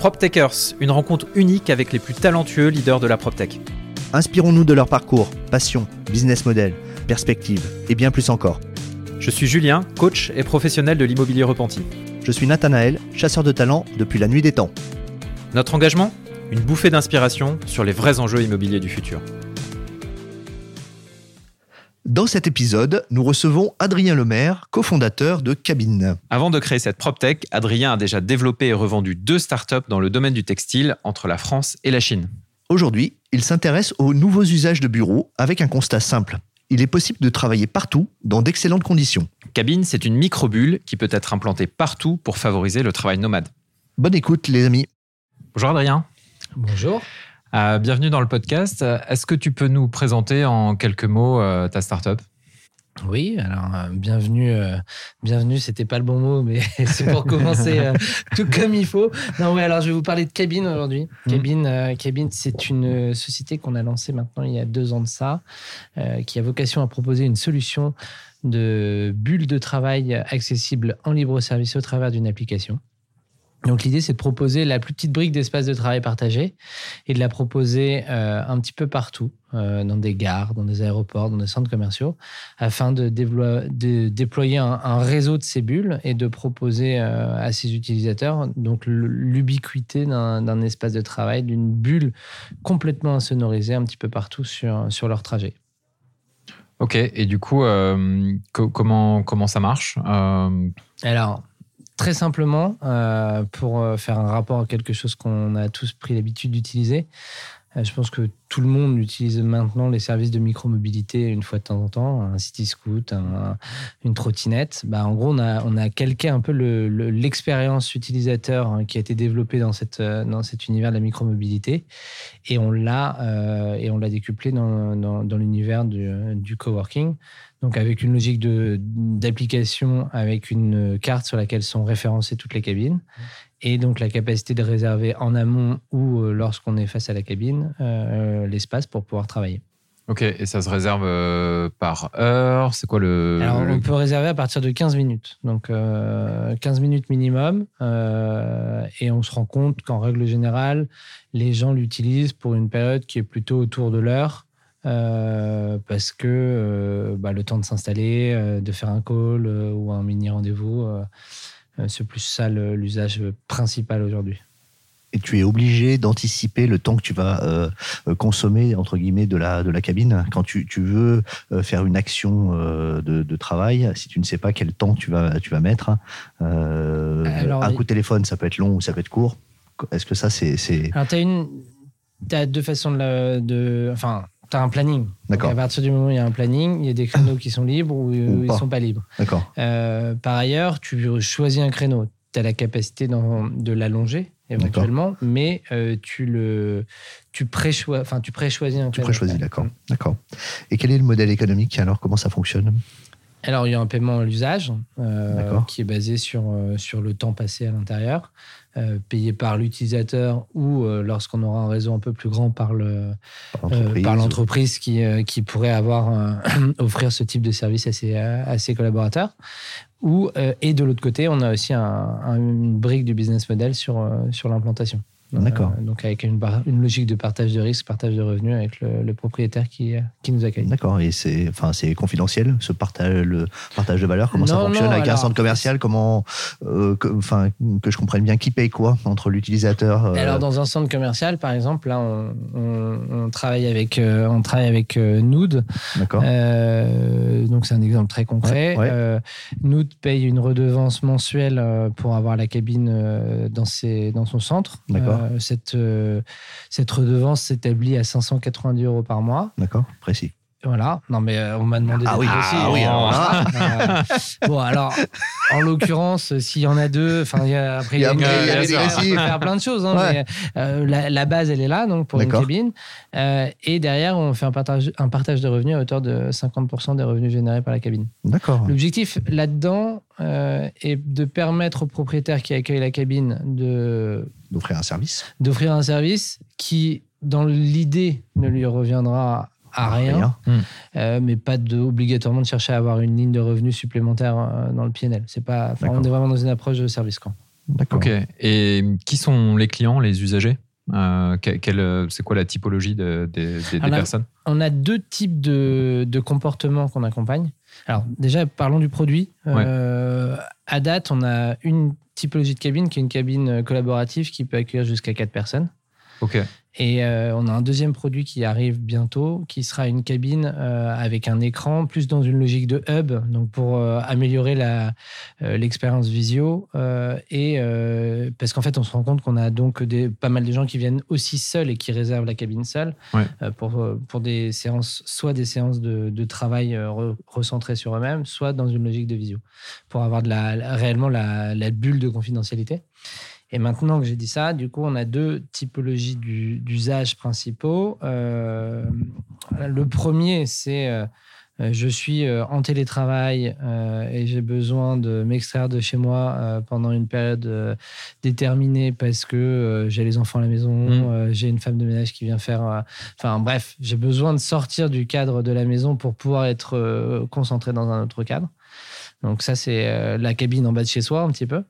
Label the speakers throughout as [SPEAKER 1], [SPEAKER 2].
[SPEAKER 1] PropTechers, une rencontre unique avec les plus talentueux leaders de la PropTech.
[SPEAKER 2] Inspirons-nous de leur parcours, passion, business model, perspective et bien plus encore.
[SPEAKER 1] Je suis Julien, coach et professionnel de l'immobilier repenti.
[SPEAKER 2] Je suis Nathanaël, chasseur de talent depuis la nuit des temps.
[SPEAKER 1] Notre engagement? Une bouffée d'inspiration sur les vrais enjeux immobiliers du futur.
[SPEAKER 2] Dans cet épisode, nous recevons Adrien Lemaire, cofondateur de Cabine.
[SPEAKER 1] Avant de créer cette PropTech, Adrien a déjà développé et revendu deux startups dans le domaine du textile entre la France et la Chine.
[SPEAKER 2] Aujourd'hui, il s'intéresse aux nouveaux usages de bureaux avec un constat simple. Il est possible de travailler partout dans d'excellentes conditions.
[SPEAKER 1] Cabine, c'est une microbulle qui peut être implantée partout pour favoriser le travail nomade.
[SPEAKER 2] Bonne écoute les amis.
[SPEAKER 1] Bonjour Adrien.
[SPEAKER 3] Bonjour.
[SPEAKER 1] Euh, bienvenue dans le podcast. Est-ce que tu peux nous présenter en quelques mots euh, ta startup?
[SPEAKER 3] Oui, alors euh, bienvenue, bienvenue. C'était pas le bon mot, mais c'est pour commencer tout comme il faut. Non, oui, alors je vais vous parler de Cabine aujourd'hui. Mmh. Cabine, Cabine, c'est une société qu'on a lancée maintenant il y a deux ans de ça, qui a vocation à proposer une solution de bulle de travail accessible en libre service au travers d'une application. Donc l'idée, c'est de proposer la plus petite brique d'espace de travail partagé et de la proposer euh, un petit peu partout, euh, dans des gares, dans des aéroports, dans des centres commerciaux, afin de, de déployer un, réseau de ces bulles et de proposer euh, à ses utilisateurs donc l'ubiquité d'un espace de travail, d'une bulle complètement insonorisée un petit peu partout sur, sur leur trajet.
[SPEAKER 1] Ok, et du coup, comment, comment ça marche
[SPEAKER 3] Alors, Très simplement, euh, pour euh, faire un rapport à quelque chose qu'on a tous pris l'habitude d'utiliser, euh, je pense que tout le monde utilise maintenant les services de micromobilité une fois de temps en temps, un city scoot, une trottinette. Bah, en gros, on a, calqué un peu l'expérience utilisateur hein, qui a été développée dans, cet univers de la micromobilité et on l'a et on l'a décuplé dans, l'univers du coworking. Donc avec une logique d'application, avec une carte sur laquelle sont référencées toutes les cabines, et donc la capacité de réserver en amont ou euh, lorsqu'on est face à la cabine euh, l'espace pour pouvoir travailler.
[SPEAKER 1] Ok, et ça se réserve euh, par heure? C'est quoi le.
[SPEAKER 3] Alors, on peut réserver à partir de 15 minutes. Donc, 15 minutes minimum. et on se rend compte qu'en règle générale, les gens l'utilisent pour une période qui est plutôt autour de l'heure. Euh, parce que euh, bah, le temps de s'installer, euh, de faire un call ou un mini rendez-vous, c'est plus ça l'usage principal aujourd'hui.
[SPEAKER 2] Et tu es obligé d'anticiper le temps que tu vas consommer entre guillemets de la de la cabine quand tu, tu veux faire une action de, travail. Si tu ne sais pas quel temps tu vas tu vas mettre, un coup de téléphone, ça peut être long ou ça peut être court. Est-ce que ça c'est
[SPEAKER 3] Alors tu as une as deux façons de, de enfin tu as un planning. D'accord. À partir du moment où il y a un planning, il y a des créneaux qui sont libres ou, ils ne sont pas libres.
[SPEAKER 2] D'accord.
[SPEAKER 3] Euh, par ailleurs, tu choisis un créneau. Tu as la capacité de l'allonger éventuellement, mais euh, tu le tu préchoisis, enfin préchoisis un
[SPEAKER 2] créneau. Tu préchoisis, d'accord. D'accord. Et quel est le modèle économique alors? Comment ça fonctionne?
[SPEAKER 3] Alors, il y a un paiement à l'usage euh, qui est basé sur, sur le temps passé à l'intérieur. Euh, payé par l'utilisateur ou euh, lorsqu'on aura un réseau un peu plus grand par le par l'entreprise. qui, euh, qui pourrait avoir offrir ce type de service à ses, à ses collaborateurs. Ou et de l'autre côté on a aussi un, une brique du business model sur sur l'implantation
[SPEAKER 2] D'accord.
[SPEAKER 3] Euh, donc avec une, une, logique de partage de risque, partage de revenus avec le, propriétaire qui, qui nous accueille.
[SPEAKER 2] D'accord. Et c'est, enfin, c'est confidentiel ce partage, le partage de valeur? Comment ça fonctionne avec un centre commercial? Comment, euh, que, enfin, que je comprenne bien qui paye quoi entre l'utilisateur.
[SPEAKER 3] Euh? Alors dans un centre commercial, par exemple, là, on, on, travaille avec, on travaille avec Nood.
[SPEAKER 2] D'accord.
[SPEAKER 3] donc c'est un exemple très concret. Nood paye une redevance mensuelle pour avoir la cabine dans ses, dans son centre.
[SPEAKER 2] D'accord.
[SPEAKER 3] Euh, cette, euh, cette redevance s'établit à 590 euros par mois.
[SPEAKER 2] D'accord, précis.
[SPEAKER 3] Voilà, non mais euh, on m'a demandé
[SPEAKER 2] ah, oui. Ah, oui,
[SPEAKER 3] alors bon alors, en l'occurrence, s'il y en a deux, enfin après il y a, faire plein de choses. Hein, mais, la, base elle est là donc pour une cabine et derrière on fait un partage, un partage de revenus à hauteur de 50% des revenus générés par la cabine.
[SPEAKER 2] D'accord.
[SPEAKER 3] L'objectif là-dedans est de permettre aux propriétaires qui accueillent la cabine de
[SPEAKER 2] d'offrir un service.
[SPEAKER 3] D'offrir un service qui, dans l'idée, ne lui reviendra à rien, hmm. euh, mais pas de, obligatoirement de chercher à avoir une ligne de revenus supplémentaire euh, dans le PNL. C'est pas, on est vraiment dans une approche de service quand.
[SPEAKER 2] D'accord.
[SPEAKER 1] Ok. Et qui sont les clients, les usagers? Euh, C'est quoi la typologie de- des- personnes?
[SPEAKER 3] On a deux types de, de comportements qu'on accompagne. Alors déjà, parlons du produit. Euh, à date, on a une typologie de cabine qui est une cabine collaborative qui peut accueillir jusqu'à 4 personnes.
[SPEAKER 1] Ok.
[SPEAKER 3] Et euh, on a un deuxième produit qui arrive bientôt, qui sera une cabine euh, avec un écran, plus dans une logique de hub, donc pour euh, améliorer l'expérience visio. et parce qu'en fait, on se rend compte qu'on a donc des, pas mal de gens qui viennent aussi seuls et qui réservent la cabine seule
[SPEAKER 1] Ouais.
[SPEAKER 3] pour, pour des séances, soit des séances de, de travail re- recentrées sur eux-mêmes, soit dans une logique de visio, pour avoir de la, la- réellement la, la bulle de confidentialité. Et maintenant que j'ai dit ça, du coup, on a deux typologies du- d'usages principaux. Euh, le premier, c'est euh, je suis euh, en télétravail euh, et j'ai besoin de m'extraire de chez moi pendant une période déterminée parce que j'ai les enfants à la maison,
[SPEAKER 1] Mm.
[SPEAKER 3] euh, j'ai une femme de ménage qui vient faire. Enfin bref, j'ai besoin de sortir du cadre de la maison pour pouvoir être concentré dans un autre cadre. Donc ça, c'est la cabine en bas de chez soi un petit peu.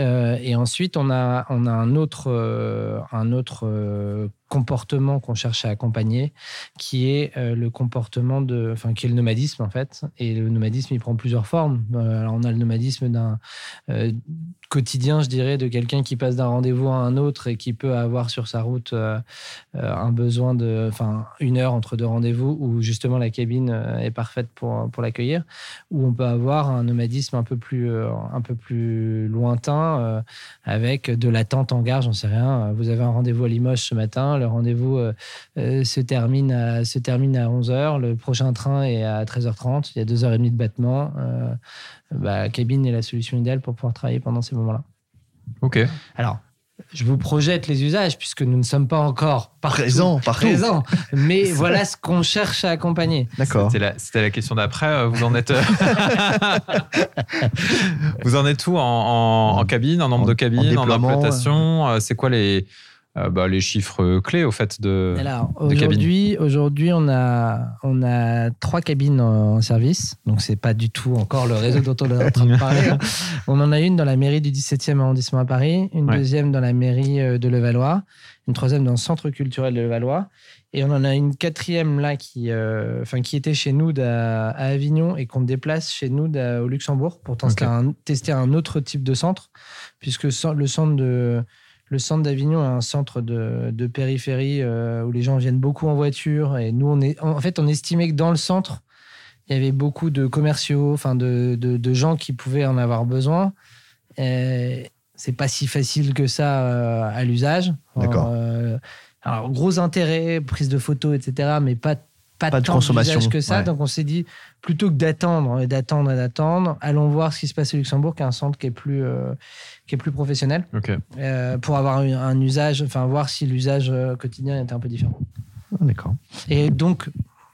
[SPEAKER 3] Euh, et ensuite, on a, on a un autre, euh, un autre euh, comportement qu'on cherche à accompagner, qui est euh, le comportement de, enfin, qui est le nomadisme en fait. Et le nomadisme, il prend plusieurs formes. Euh, alors, on a le nomadisme d'un euh, quotidien, je dirais, de quelqu'un qui passe d'un rendez-vous à un autre et qui peut avoir sur sa route un besoin de, enfin, une heure entre deux rendez-vous où justement la cabine est parfaite pour, pour l'accueillir. Ou on peut avoir un nomadisme un peu plus, un peu plus lointain avec de l'attente en gare, j'en sais rien. Vous avez un rendez-vous à Limoges ce matin, le rendez-vous euh, euh, se, termine à, se termine à 11h, le prochain train est à 13h30, il y a 2h30 de battement. Euh, bah, cabine est la solution idéale pour pouvoir travailler pendant ces moments-là.
[SPEAKER 1] Ok.
[SPEAKER 3] Alors, je vous projette les usages puisque nous ne sommes pas encore partout
[SPEAKER 2] Présent, partout.
[SPEAKER 3] présents. Mais voilà ce qu'on cherche à accompagner.
[SPEAKER 2] D'accord.
[SPEAKER 1] C'était la, question d'après. Vous en êtes. vous en êtes où en, en- en cabine, en nombre
[SPEAKER 2] En-
[SPEAKER 1] de cabines, en, implantation C'est quoi les, bah, les chiffres clés au fait de.
[SPEAKER 3] Aujourd'hui, aujourd'hui, on a on a trois cabines en service, donc c'est pas du tout encore le réseau dont on est en train de parler. On en a une dans la mairie du 17e arrondissement à Paris, une
[SPEAKER 1] Ouais.
[SPEAKER 3] deuxième dans la mairie euh, de Levallois, une troisième dans le centre culturel de Levallois, et on en a une quatrième là qui, euh, enfin qui était chez nous à Avignon et qu'on déplace chez nous au Luxembourg pour tester, un, tester un autre type de centre, puisque le centre de le centre d'Avignon est un centre de, de périphérie euh, où les gens viennent beaucoup en voiture. Et nous, on est, en fait, on estimait que dans le centre, il y avait beaucoup de commerciaux, enfin de, de, de gens qui pouvaient en avoir besoin. Et C'est pas si facile que ça euh, à l'usage.
[SPEAKER 2] D'accord.
[SPEAKER 3] Euh, alors, gros intérêt, prise de photos, etc., mais pas, pas,
[SPEAKER 2] Pas de
[SPEAKER 3] tant
[SPEAKER 2] consommation,
[SPEAKER 3] que ça.
[SPEAKER 2] ouais.
[SPEAKER 3] Donc, on s'est dit, plutôt que d'attendre et d'attendre et d'attendre, allons voir ce qui se passe au Luxembourg, qui est un centre qui est plus, qui est plus professionnel euh, pour avoir un, usage, enfin voir si l'usage euh, quotidien était un peu différent.
[SPEAKER 2] Ah, D'accord.
[SPEAKER 3] Et donc,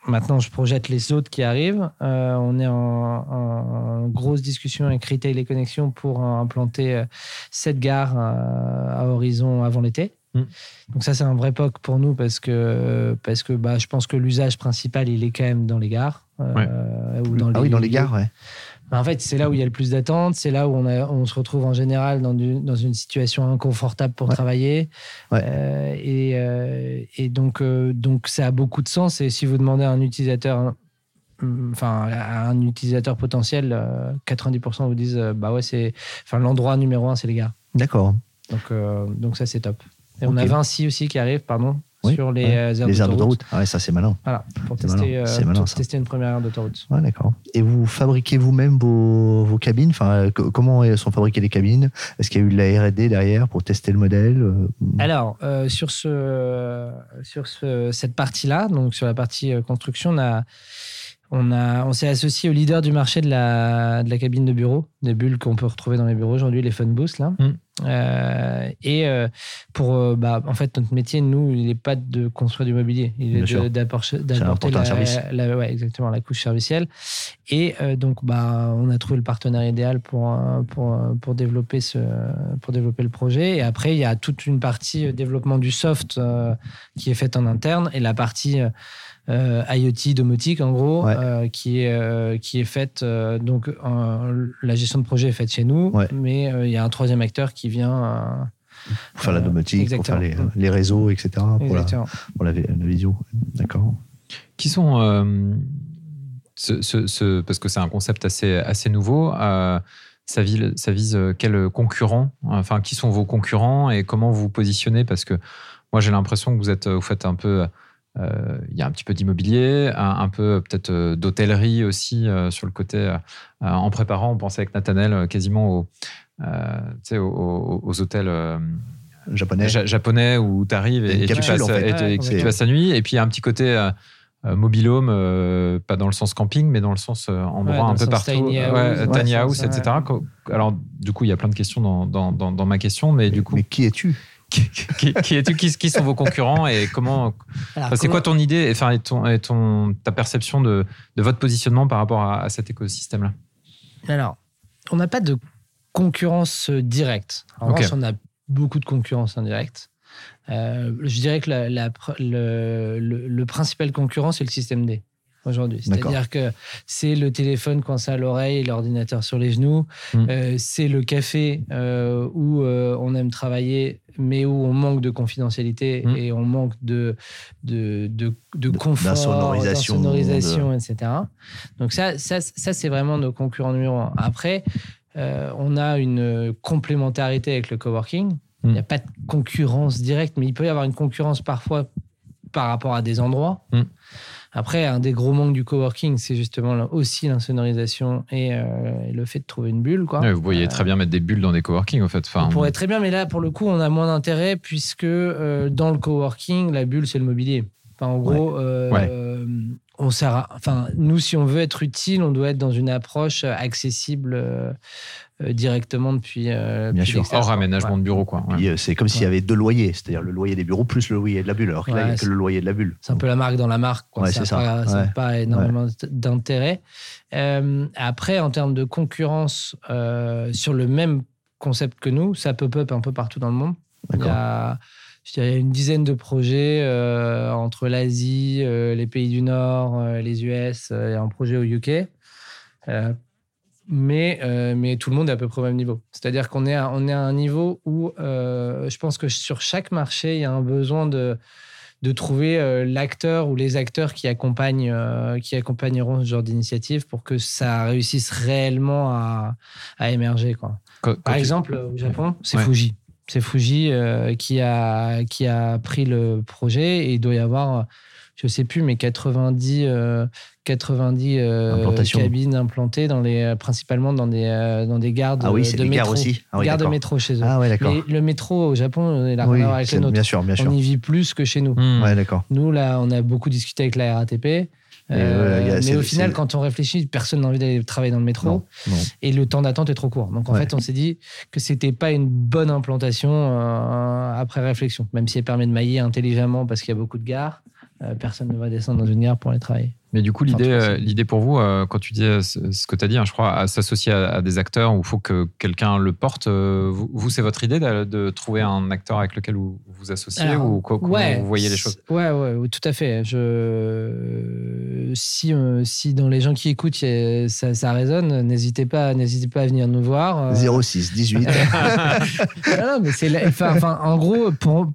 [SPEAKER 3] maintenant, je projette les autres qui arrivent. Euh, on est en, en- en grosse discussion avec Retail et Connexions pour implanter cette gare à horizon avant l'été.
[SPEAKER 1] Mm.
[SPEAKER 3] Donc ça, c'est un vrai POC pour nous parce que, parce que bah, je pense que l'usage principal, il est quand même dans les gares. euh, ou dans
[SPEAKER 2] ah oui, dans les gares, ouais.
[SPEAKER 3] Bah, en fait, c'est là où il y a le plus d'attentes, c'est là où on, a- on se retrouve en général dans, du- dans une situation inconfortable pour
[SPEAKER 2] Ouais.
[SPEAKER 3] travailler.
[SPEAKER 2] Ouais.
[SPEAKER 3] Euh, et, euh, et donc, euh, donc, ça a beaucoup de sens. Et si vous demandez à un utilisateur, hum, enfin, à un utilisateur potentiel, euh, 90% vous disent, bah ouais, c'est, enfin, l'endroit numéro un, c'est les gars.
[SPEAKER 2] D'accord.
[SPEAKER 3] Donc, donc ça, c'est top. Et on a Vinci aussi qui arrive, pardon,
[SPEAKER 2] Oui,
[SPEAKER 3] sur les
[SPEAKER 2] ouais.
[SPEAKER 3] euh, aires
[SPEAKER 2] Les aires
[SPEAKER 3] d'autoroute.
[SPEAKER 2] Ah ouais, ça c'est malin.
[SPEAKER 3] Voilà, pour tester,
[SPEAKER 2] malin.
[SPEAKER 3] euh,
[SPEAKER 2] malin,
[SPEAKER 3] pour tester une première aire d'autoroute.
[SPEAKER 2] Ouais, d'accord. Et vous fabriquez vous-même vos, vos cabines? Enfin, euh, co- Comment sont fabriquées les cabines? Est-ce qu'il y a eu de la R&D derrière pour tester le modèle
[SPEAKER 3] Alors, euh, sur, ce, sur ce- cette partie-là, donc sur la partie construction, on, a, on, a, on s'est associé au leader du marché de la, de la cabine de bureau, des bulles qu'on peut retrouver dans les bureaux aujourd'hui, les Funboost. Là.
[SPEAKER 1] Mm.
[SPEAKER 3] Euh, et euh, pour, euh, bah, en fait, notre métier, nous, il n'est pas de construire du mobilier, il est d'apporter la,
[SPEAKER 2] service.
[SPEAKER 3] la- ouais, exactement, la couche servicielle. Et euh, donc, bah, on a trouvé le partenaire idéal pour, pour, pour, développer ce, pour développer le projet. Et après, il y a toute une partie développement du soft qui est faite en interne et la partie euh, IoT domotique, en gros,
[SPEAKER 2] Ouais.
[SPEAKER 3] euh, qui, est, euh, qui est faite. euh, donc, la gestion de projet est faite chez nous,
[SPEAKER 2] Ouais.
[SPEAKER 3] mais euh, il y a un troisième acteur qui vient. euh,
[SPEAKER 2] Pour faire la domotique, pour faire les, les réseaux, etc. Pour la, pour la, vi- la visio. D'accord.
[SPEAKER 1] Qui sont. euh, ce- ce- ce- parce que c'est un concept assez, assez nouveau. euh, ça, vise, ça vise quels concurrents Enfin, qui sont vos concurrents et comment vous vous positionnez? Parce que moi, j'ai l'impression que vous, êtes, vous faites un peu. Euh, Il y a un petit peu d'immobilier, un, un peu peut-être euh, d'hôtellerie aussi euh, sur le côté. euh, en préparant, on pensait avec Nathanel euh, quasiment aux, euh, aux, aux- aux hôtels euh,
[SPEAKER 2] Japonais.
[SPEAKER 1] ja- japonais où tu arrives et, et tu passes,
[SPEAKER 2] en fait.
[SPEAKER 1] et tu-
[SPEAKER 3] Ouais,
[SPEAKER 1] et tu
[SPEAKER 3] complètement.
[SPEAKER 1] passes la nuit. Et puis il y a un petit côté euh, euh, mobilhome, euh, pas dans le sens camping, mais dans le sens euh, endroit
[SPEAKER 3] Ouais,
[SPEAKER 1] un peu partout.
[SPEAKER 3] tiny house,
[SPEAKER 1] euh,
[SPEAKER 3] ouais,
[SPEAKER 1] tiny
[SPEAKER 3] c'est
[SPEAKER 1] house,
[SPEAKER 3] ça,
[SPEAKER 1] etc. Alors, du coup, il y a plein de questions dans, dans, dans, dans ma question, mais du coup,
[SPEAKER 2] Mais qui es-tu?
[SPEAKER 1] Qui, qui, qui qui, qui sont vos concurrents et comment. Enfin, c'est quoi ton idée, enfin, et ton, et ton, ta perception de, de votre positionnement par rapport à, à cet écosystème-là?
[SPEAKER 3] Alors, on n'a pas de concurrence euh, directe. En
[SPEAKER 1] Ok.
[SPEAKER 3] revanche, on a beaucoup de concurrence indirecte. Euh, je dirais que la- la pr- le, le- le principal concurrent, c'est le système D aujourd'hui. C'est-à-dire que c'est le téléphone coincé à l'oreille l'ordinateur sur les genoux.
[SPEAKER 1] Mm.
[SPEAKER 3] Euh, c'est le café euh, où euh, on aime travailler, mais où on manque de confidentialité
[SPEAKER 1] Mm.
[SPEAKER 3] et on manque de, de, de, confort,
[SPEAKER 2] d'insonorisation,
[SPEAKER 3] etc. Donc ça, ça, ça c'est vraiment nos concurrents numéro un. Après, on a une complémentarité avec le coworking. Il
[SPEAKER 1] Mm.
[SPEAKER 3] n'y a pas de concurrence directe, mais il peut y avoir une concurrence parfois par rapport à des endroits. Après, un des gros manques du coworking, c'est justement là aussi l'insonorisation et euh, le fait de trouver une bulle. Quoi.
[SPEAKER 1] Ouais, Vous pourriez
[SPEAKER 3] Euh,
[SPEAKER 1] très bien mettre des bulles dans des coworking, en fait. Enfin,
[SPEAKER 3] on pourrait très bien, mais là, pour le coup, on a moins d'intérêt puisque euh, dans le coworking, la bulle, c'est le mobilier. Enfin, en gros, euh,
[SPEAKER 1] Ouais.
[SPEAKER 3] on sert à- enfin, nous, si on veut être utile, on doit être dans une approche accessible directement depuis. euh,
[SPEAKER 2] Bien
[SPEAKER 3] depuis
[SPEAKER 2] sûr.
[SPEAKER 3] l'extérieur,
[SPEAKER 1] hors aménagement
[SPEAKER 3] Ouais.
[SPEAKER 1] de bureau, quoi. Ouais.
[SPEAKER 2] Puis, euh, C'est comme s'il y avait deux loyers, c'est-à-dire le loyer des bureaux plus le loyer de la bulle. Alors que là, il n'y a que le loyer de la bulle.
[SPEAKER 3] C'est un peu la marque dans la marque. Quoi.
[SPEAKER 2] Ouais,
[SPEAKER 3] ça
[SPEAKER 2] c'est
[SPEAKER 3] n'a
[SPEAKER 2] ça.
[SPEAKER 3] pas, ça a
[SPEAKER 2] Ouais.
[SPEAKER 3] pas énormément d'intérêt. Euh, après, en termes de concurrence euh, sur le même concept que nous, ça pop-up un peu partout dans le monde. Il y a, je dirais, une dizaine de projets euh, entre l'Asie, euh, les pays du Nord, euh, les US, euh, et un projet au UK. Mais, euh, mais tout le monde est à peu près au même niveau. C'est-à-dire qu'on est, à- on est à un niveau où euh, je pense que sur chaque marché, il y a un besoin de, de trouver euh, l'acteur ou les acteurs qui, accompagnent, qui accompagneront ce genre d'initiative pour que ça réussisse réellement à, à émerger. Quoi.
[SPEAKER 1] Quand- quand
[SPEAKER 3] Par
[SPEAKER 1] tu-
[SPEAKER 3] exemple, au Japon, c'est
[SPEAKER 1] Ouais.
[SPEAKER 3] Fuji. C'est Fuji qui, a, qui a pris le projet et il doit y avoir, je sais plus, mais 90, euh, 90 euh,
[SPEAKER 2] Implantations.
[SPEAKER 3] cabines implantées, dans les, principalement dans des, euh, dans des gares de,
[SPEAKER 2] Ah oui, c'est
[SPEAKER 3] de
[SPEAKER 2] des
[SPEAKER 3] métro.
[SPEAKER 2] gares aussi. Ah oui,
[SPEAKER 3] gares de métro chez eux.
[SPEAKER 2] Ah ouais, d'accord.
[SPEAKER 3] Le métro au Japon, il a rien
[SPEAKER 2] Oui,
[SPEAKER 3] à voir avec
[SPEAKER 2] c'est-
[SPEAKER 3] le nôtre.
[SPEAKER 2] bien sûr, bien sûr.
[SPEAKER 3] On y vit plus que chez nous.
[SPEAKER 1] Hmm.
[SPEAKER 2] Ouais, d'accord.
[SPEAKER 3] Nous, là, on a beaucoup discuté avec la RATP. Euh,
[SPEAKER 2] euh,
[SPEAKER 3] mais au final, quand on réfléchit, personne n'a envie d'aller travailler dans le métro
[SPEAKER 2] Non, non.
[SPEAKER 3] et le temps d'attente est trop court. Donc en
[SPEAKER 2] Ouais.
[SPEAKER 3] fait, on s'est dit que c'était pas une bonne implantation euh, après réflexion, même si elle permet de mailler intelligemment parce qu'il y a beaucoup de gares. Euh, personne ne va descendre dans une gare pour aller travailler.
[SPEAKER 1] Mais du coup, l'idée, euh, l'idée pour vous, euh, quand tu dis ce, que tu as dit, hein, je crois, à s'associer à, des acteurs où il faut que quelqu'un le porte, vous, c'est votre idée de, trouver un acteur avec lequel vous vous associez
[SPEAKER 3] Alors,
[SPEAKER 1] ou quoi, comment
[SPEAKER 3] ouais,
[SPEAKER 1] vous voyez les choses?
[SPEAKER 3] Ouais, ouais, oui, tout à fait. Je... Si, si dans les gens qui écoutent, ça, ça résonne, n'hésitez pas, n'hésitez pas à venir nous voir. Euh,
[SPEAKER 2] 06, 18.
[SPEAKER 3] Non, non, mais c'est la- enfin, en gros, pour,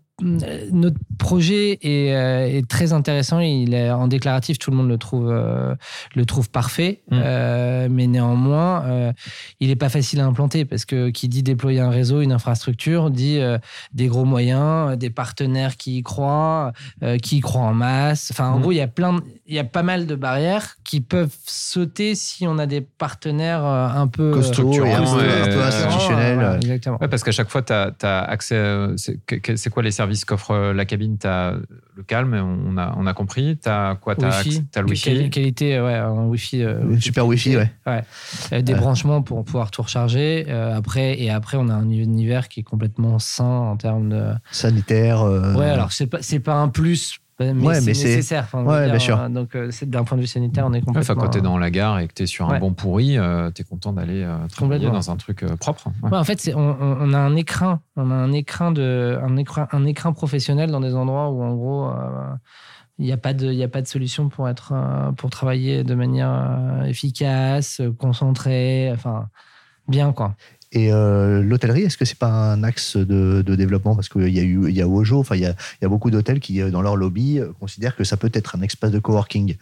[SPEAKER 3] notre projet est, euh, est très intéressant. Il est en déclaratif, tout le monde le trouve, euh, le trouve parfait.
[SPEAKER 1] Mm.
[SPEAKER 3] Euh, mais néanmoins, euh, il n'est pas facile à implanter parce que qui dit déployer un réseau, une infrastructure, dit euh, des gros moyens, des partenaires qui y croient, euh, qui y croient en masse. Enfin, en
[SPEAKER 1] Mm.
[SPEAKER 3] gros, il y a plein, de- il y a pas mal de barrières qui peuvent sauter si on a des partenaires euh, un peu
[SPEAKER 2] Costaud,
[SPEAKER 1] structurants,
[SPEAKER 2] un peu-
[SPEAKER 1] ouais,
[SPEAKER 2] un peu
[SPEAKER 1] euh,
[SPEAKER 2] institutionnel.
[SPEAKER 3] Voilà, exactement.
[SPEAKER 1] Ouais, parce qu'à chaque fois, tu as, accès. c'est quoi les services services qu'offre la cabine, tu as le calme, on a, on a compris. Tu as quoi Tu as, le Wi-Fi
[SPEAKER 3] Qualité, ouais, un Wi-Fi.
[SPEAKER 2] super Wi-Fi, ouais.
[SPEAKER 3] ouais. Des branchements pour pouvoir tout recharger. après, et après, on a un univers qui est complètement sain en termes de.
[SPEAKER 2] Sanitaire.
[SPEAKER 3] Ouais, alors c'est pas, pas un plus mais c'est nécessaire.
[SPEAKER 2] ouais, bien sûr.
[SPEAKER 3] Donc, euh, d'un point de vue sanitaire, on est complètement.
[SPEAKER 1] quand tu es dans la gare et que tu es sur un bon pourri, euh, tu es content d'aller euh, travailler dans un truc propre.
[SPEAKER 3] en fait, on, on, a un écran, on a un écran, de, un, écran, un écran professionnel dans des endroits où, en gros, il n'y a, pas de, a pas de solution pour, être, pour travailler de manière efficace, concentrée, enfin, bien, quoi.
[SPEAKER 2] Et euh, l'hôtellerie, est-ce que c'est pas un axe de, développement? Parce qu'il y a eu, il y a Ojo, enfin il y a, beaucoup d'hôtels qui, euh, dans leur lobby, euh, considèrent que ça peut être un espace de coworking.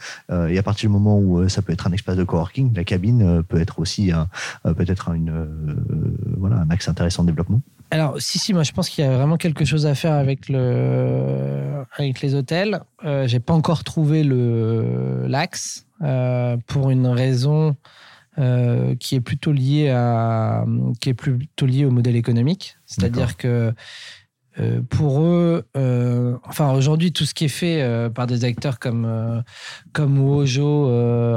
[SPEAKER 2] et à partir du moment où ça peut être un espace de coworking, la cabine peut être aussi un, peut-être un axe intéressant de développement.
[SPEAKER 3] Alors, si, si, moi je pense qu'il y a vraiment quelque chose à faire avec, le, avec les hôtels. Euh, J'ai pas encore trouvé l'axe pour une raison euh, qui est plutôt lié à qui est plutôt lié au modèle économique, c'est-à-dire que euh, pour eux, euh, enfin aujourd'hui tout ce qui est fait par des acteurs comme comme Wojo,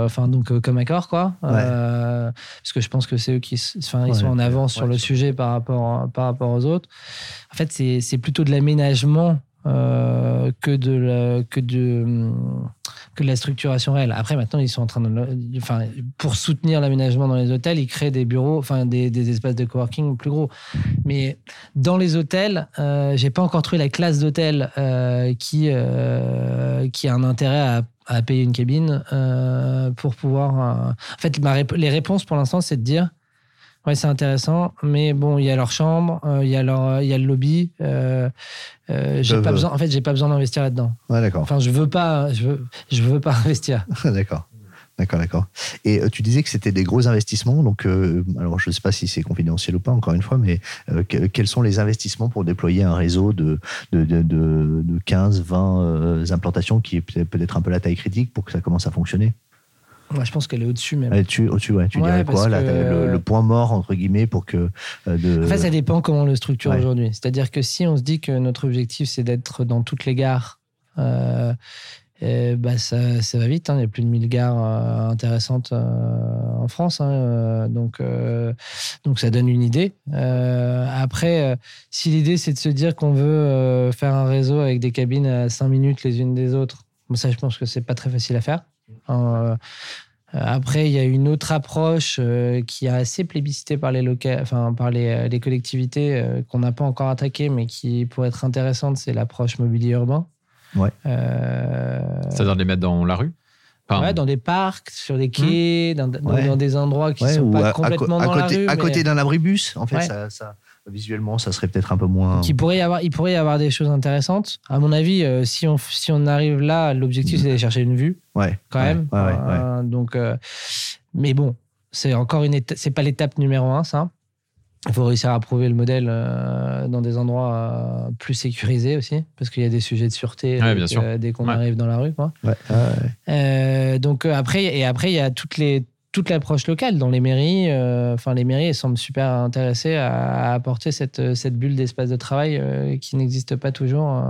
[SPEAKER 3] enfin donc comme Accor quoi, parce que je pense que c'est eux qui, enfin ils sont en avance sur le sujet par rapport par rapport aux autres. En fait c'est plutôt de l'aménagement que de la, que de que de la structuration réelle. Après, maintenant, ils sont en train de. Enfin, pour soutenir l'aménagement dans les hôtels, ils créent des bureaux, enfin, des, espaces de coworking plus gros. Mais dans les hôtels, euh, j'ai pas encore trouvé la classe d'hôtel euh, qui, euh, qui a un intérêt à, à payer une cabine euh, pour pouvoir. en fait, les réponses pour l'instant, c'est de dire Ouais, c'est intéressant, mais bon, il y a leur chambre, il y a leur, il y a le lobby. Euh, euh, j'ai pas besoin, en fait, j'ai pas besoin d'investir là-dedans.
[SPEAKER 2] Ouais, d'accord.
[SPEAKER 3] Enfin, je veux pas, je veux, je veux pas investir.
[SPEAKER 2] d'accord. D'accord, d'accord. Et euh, tu disais que c'était des gros investissements. Donc, alors je ne sais pas si c'est confidentiel ou pas, encore une fois, mais quels sont les investissements pour déployer un réseau de, de, de, de 15, 20 implantations qui est peut-être un peu la taille critique pour que ça commence à fonctionner?
[SPEAKER 3] Moi, je pense qu'elle est au-dessus même.
[SPEAKER 2] au-dessus, ouais. Tu dirais quoi le, point mort, entre guillemets, pour que.
[SPEAKER 3] Euh, de... En fait, ça dépend comment on le structure aujourd'hui. C'est-à-dire que si on se dit que notre objectif, c'est d'être dans toutes les gares, euh, bah, ça, ça, va vite. Hein. Il y a plus de 1000 gares euh, intéressantes en France. Hein. donc, donc, ça donne une idée. après, si l'idée, c'est de se dire qu'on veut faire un réseau avec des cabines à 5 minutes les unes des autres, ça, je pense que c'est pas très facile à faire. Euh, après, il y a une autre approche euh, qui est assez plébiscitée par les, enfin, par les, euh, les collectivités qu'on n'a pas encore attaquée, mais qui pourrait être intéressante, c'est l'approche mobilier urbain.
[SPEAKER 2] Ouais.
[SPEAKER 1] C'est-à-dire les mettre dans la rue?
[SPEAKER 3] Ouais, dans des parcs, sur des quais, dans, dans, des endroits qui ne sont pas complètement
[SPEAKER 2] à,
[SPEAKER 3] dans
[SPEAKER 2] côté,
[SPEAKER 3] la rue.
[SPEAKER 2] À côté d'un abribus, en fait, ça, ça, visuellement, ça serait peut-être un peu moins.
[SPEAKER 3] Il pourrait, y avoir, il pourrait y avoir des choses intéressantes. À mon avis, euh, si, on, si on arrive là, l'objectif, c'est d'aller chercher une vue.
[SPEAKER 2] Ouais.
[SPEAKER 3] Quand même. Euh, donc, euh, mais bon, c'est encore une c'est pas l'étape numéro un, ça. Il faut réussir à prouver le modèle dans des endroits plus sécurisés aussi, parce qu'il y a des sujets de sûreté dès qu'on arrive dans la rue. Quoi. donc après, et après, il y a toutes les toute l'approche locale dans les mairies. Euh, enfin, les mairies elles semblent super intéressées à, apporter cette, cette bulle d'espace de travail euh, qui n'existe pas toujours.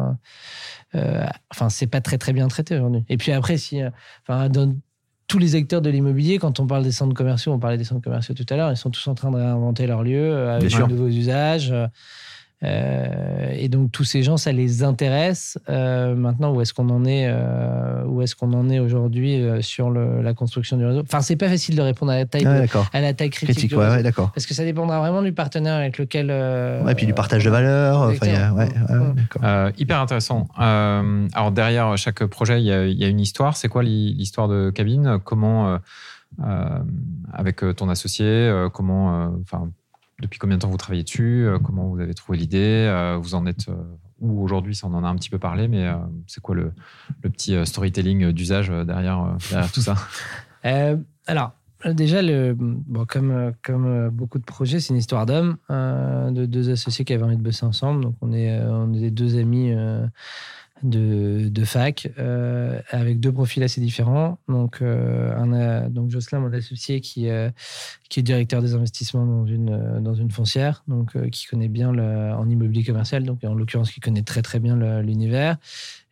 [SPEAKER 3] Euh, enfin, c'est pas très très bien traité aujourd'hui. Et puis après, si, enfin, dans tous les acteurs de l'immobilier, quand on parle des centres commerciaux, on parlait des centres commerciaux tout à l'heure, ils sont tous en train de réinventer leur lieu avec de nouveaux usages. Euh, et donc tous ces gens, ça les intéresse. Euh, maintenant, où est-ce qu'on en est euh, Où est-ce qu'on en est aujourd'hui sur le, la construction du réseau? Enfin, c'est pas facile de répondre à la taille, à la taille critique.
[SPEAKER 2] ouais, d'accord.
[SPEAKER 3] Parce que ça dépendra vraiment du partenaire avec lequel.
[SPEAKER 2] ouais, et puis du partage de valeur.
[SPEAKER 1] hyper intéressant. alors derrière chaque projet, il y, a, il y a une histoire. C'est quoi l'histoire de cabine? Comment avec ton associé Comment Enfin depuis combien de temps vous travaillez dessus euh, Comment vous avez trouvé l'idée euh, Vous en êtes euh, où aujourd'hui Ça, on en a un petit peu parlé, mais c'est quoi le, petit storytelling d'usage derrière, tout ça?
[SPEAKER 3] Alors, déjà, comme, beaucoup de projets, c'est une histoire d'hommes, de deux associés qui avaient envie de bosser ensemble. Donc, on est, est deux amis de, fac euh, avec deux profils assez différents. Donc, euh, donc Jocelyn, mon associé, qui, euh, qui est directeur des investissements dans une, dans une foncière, donc qui connaît bien en immobilier commercial, donc en l'occurrence qui connaît très très bien l'univers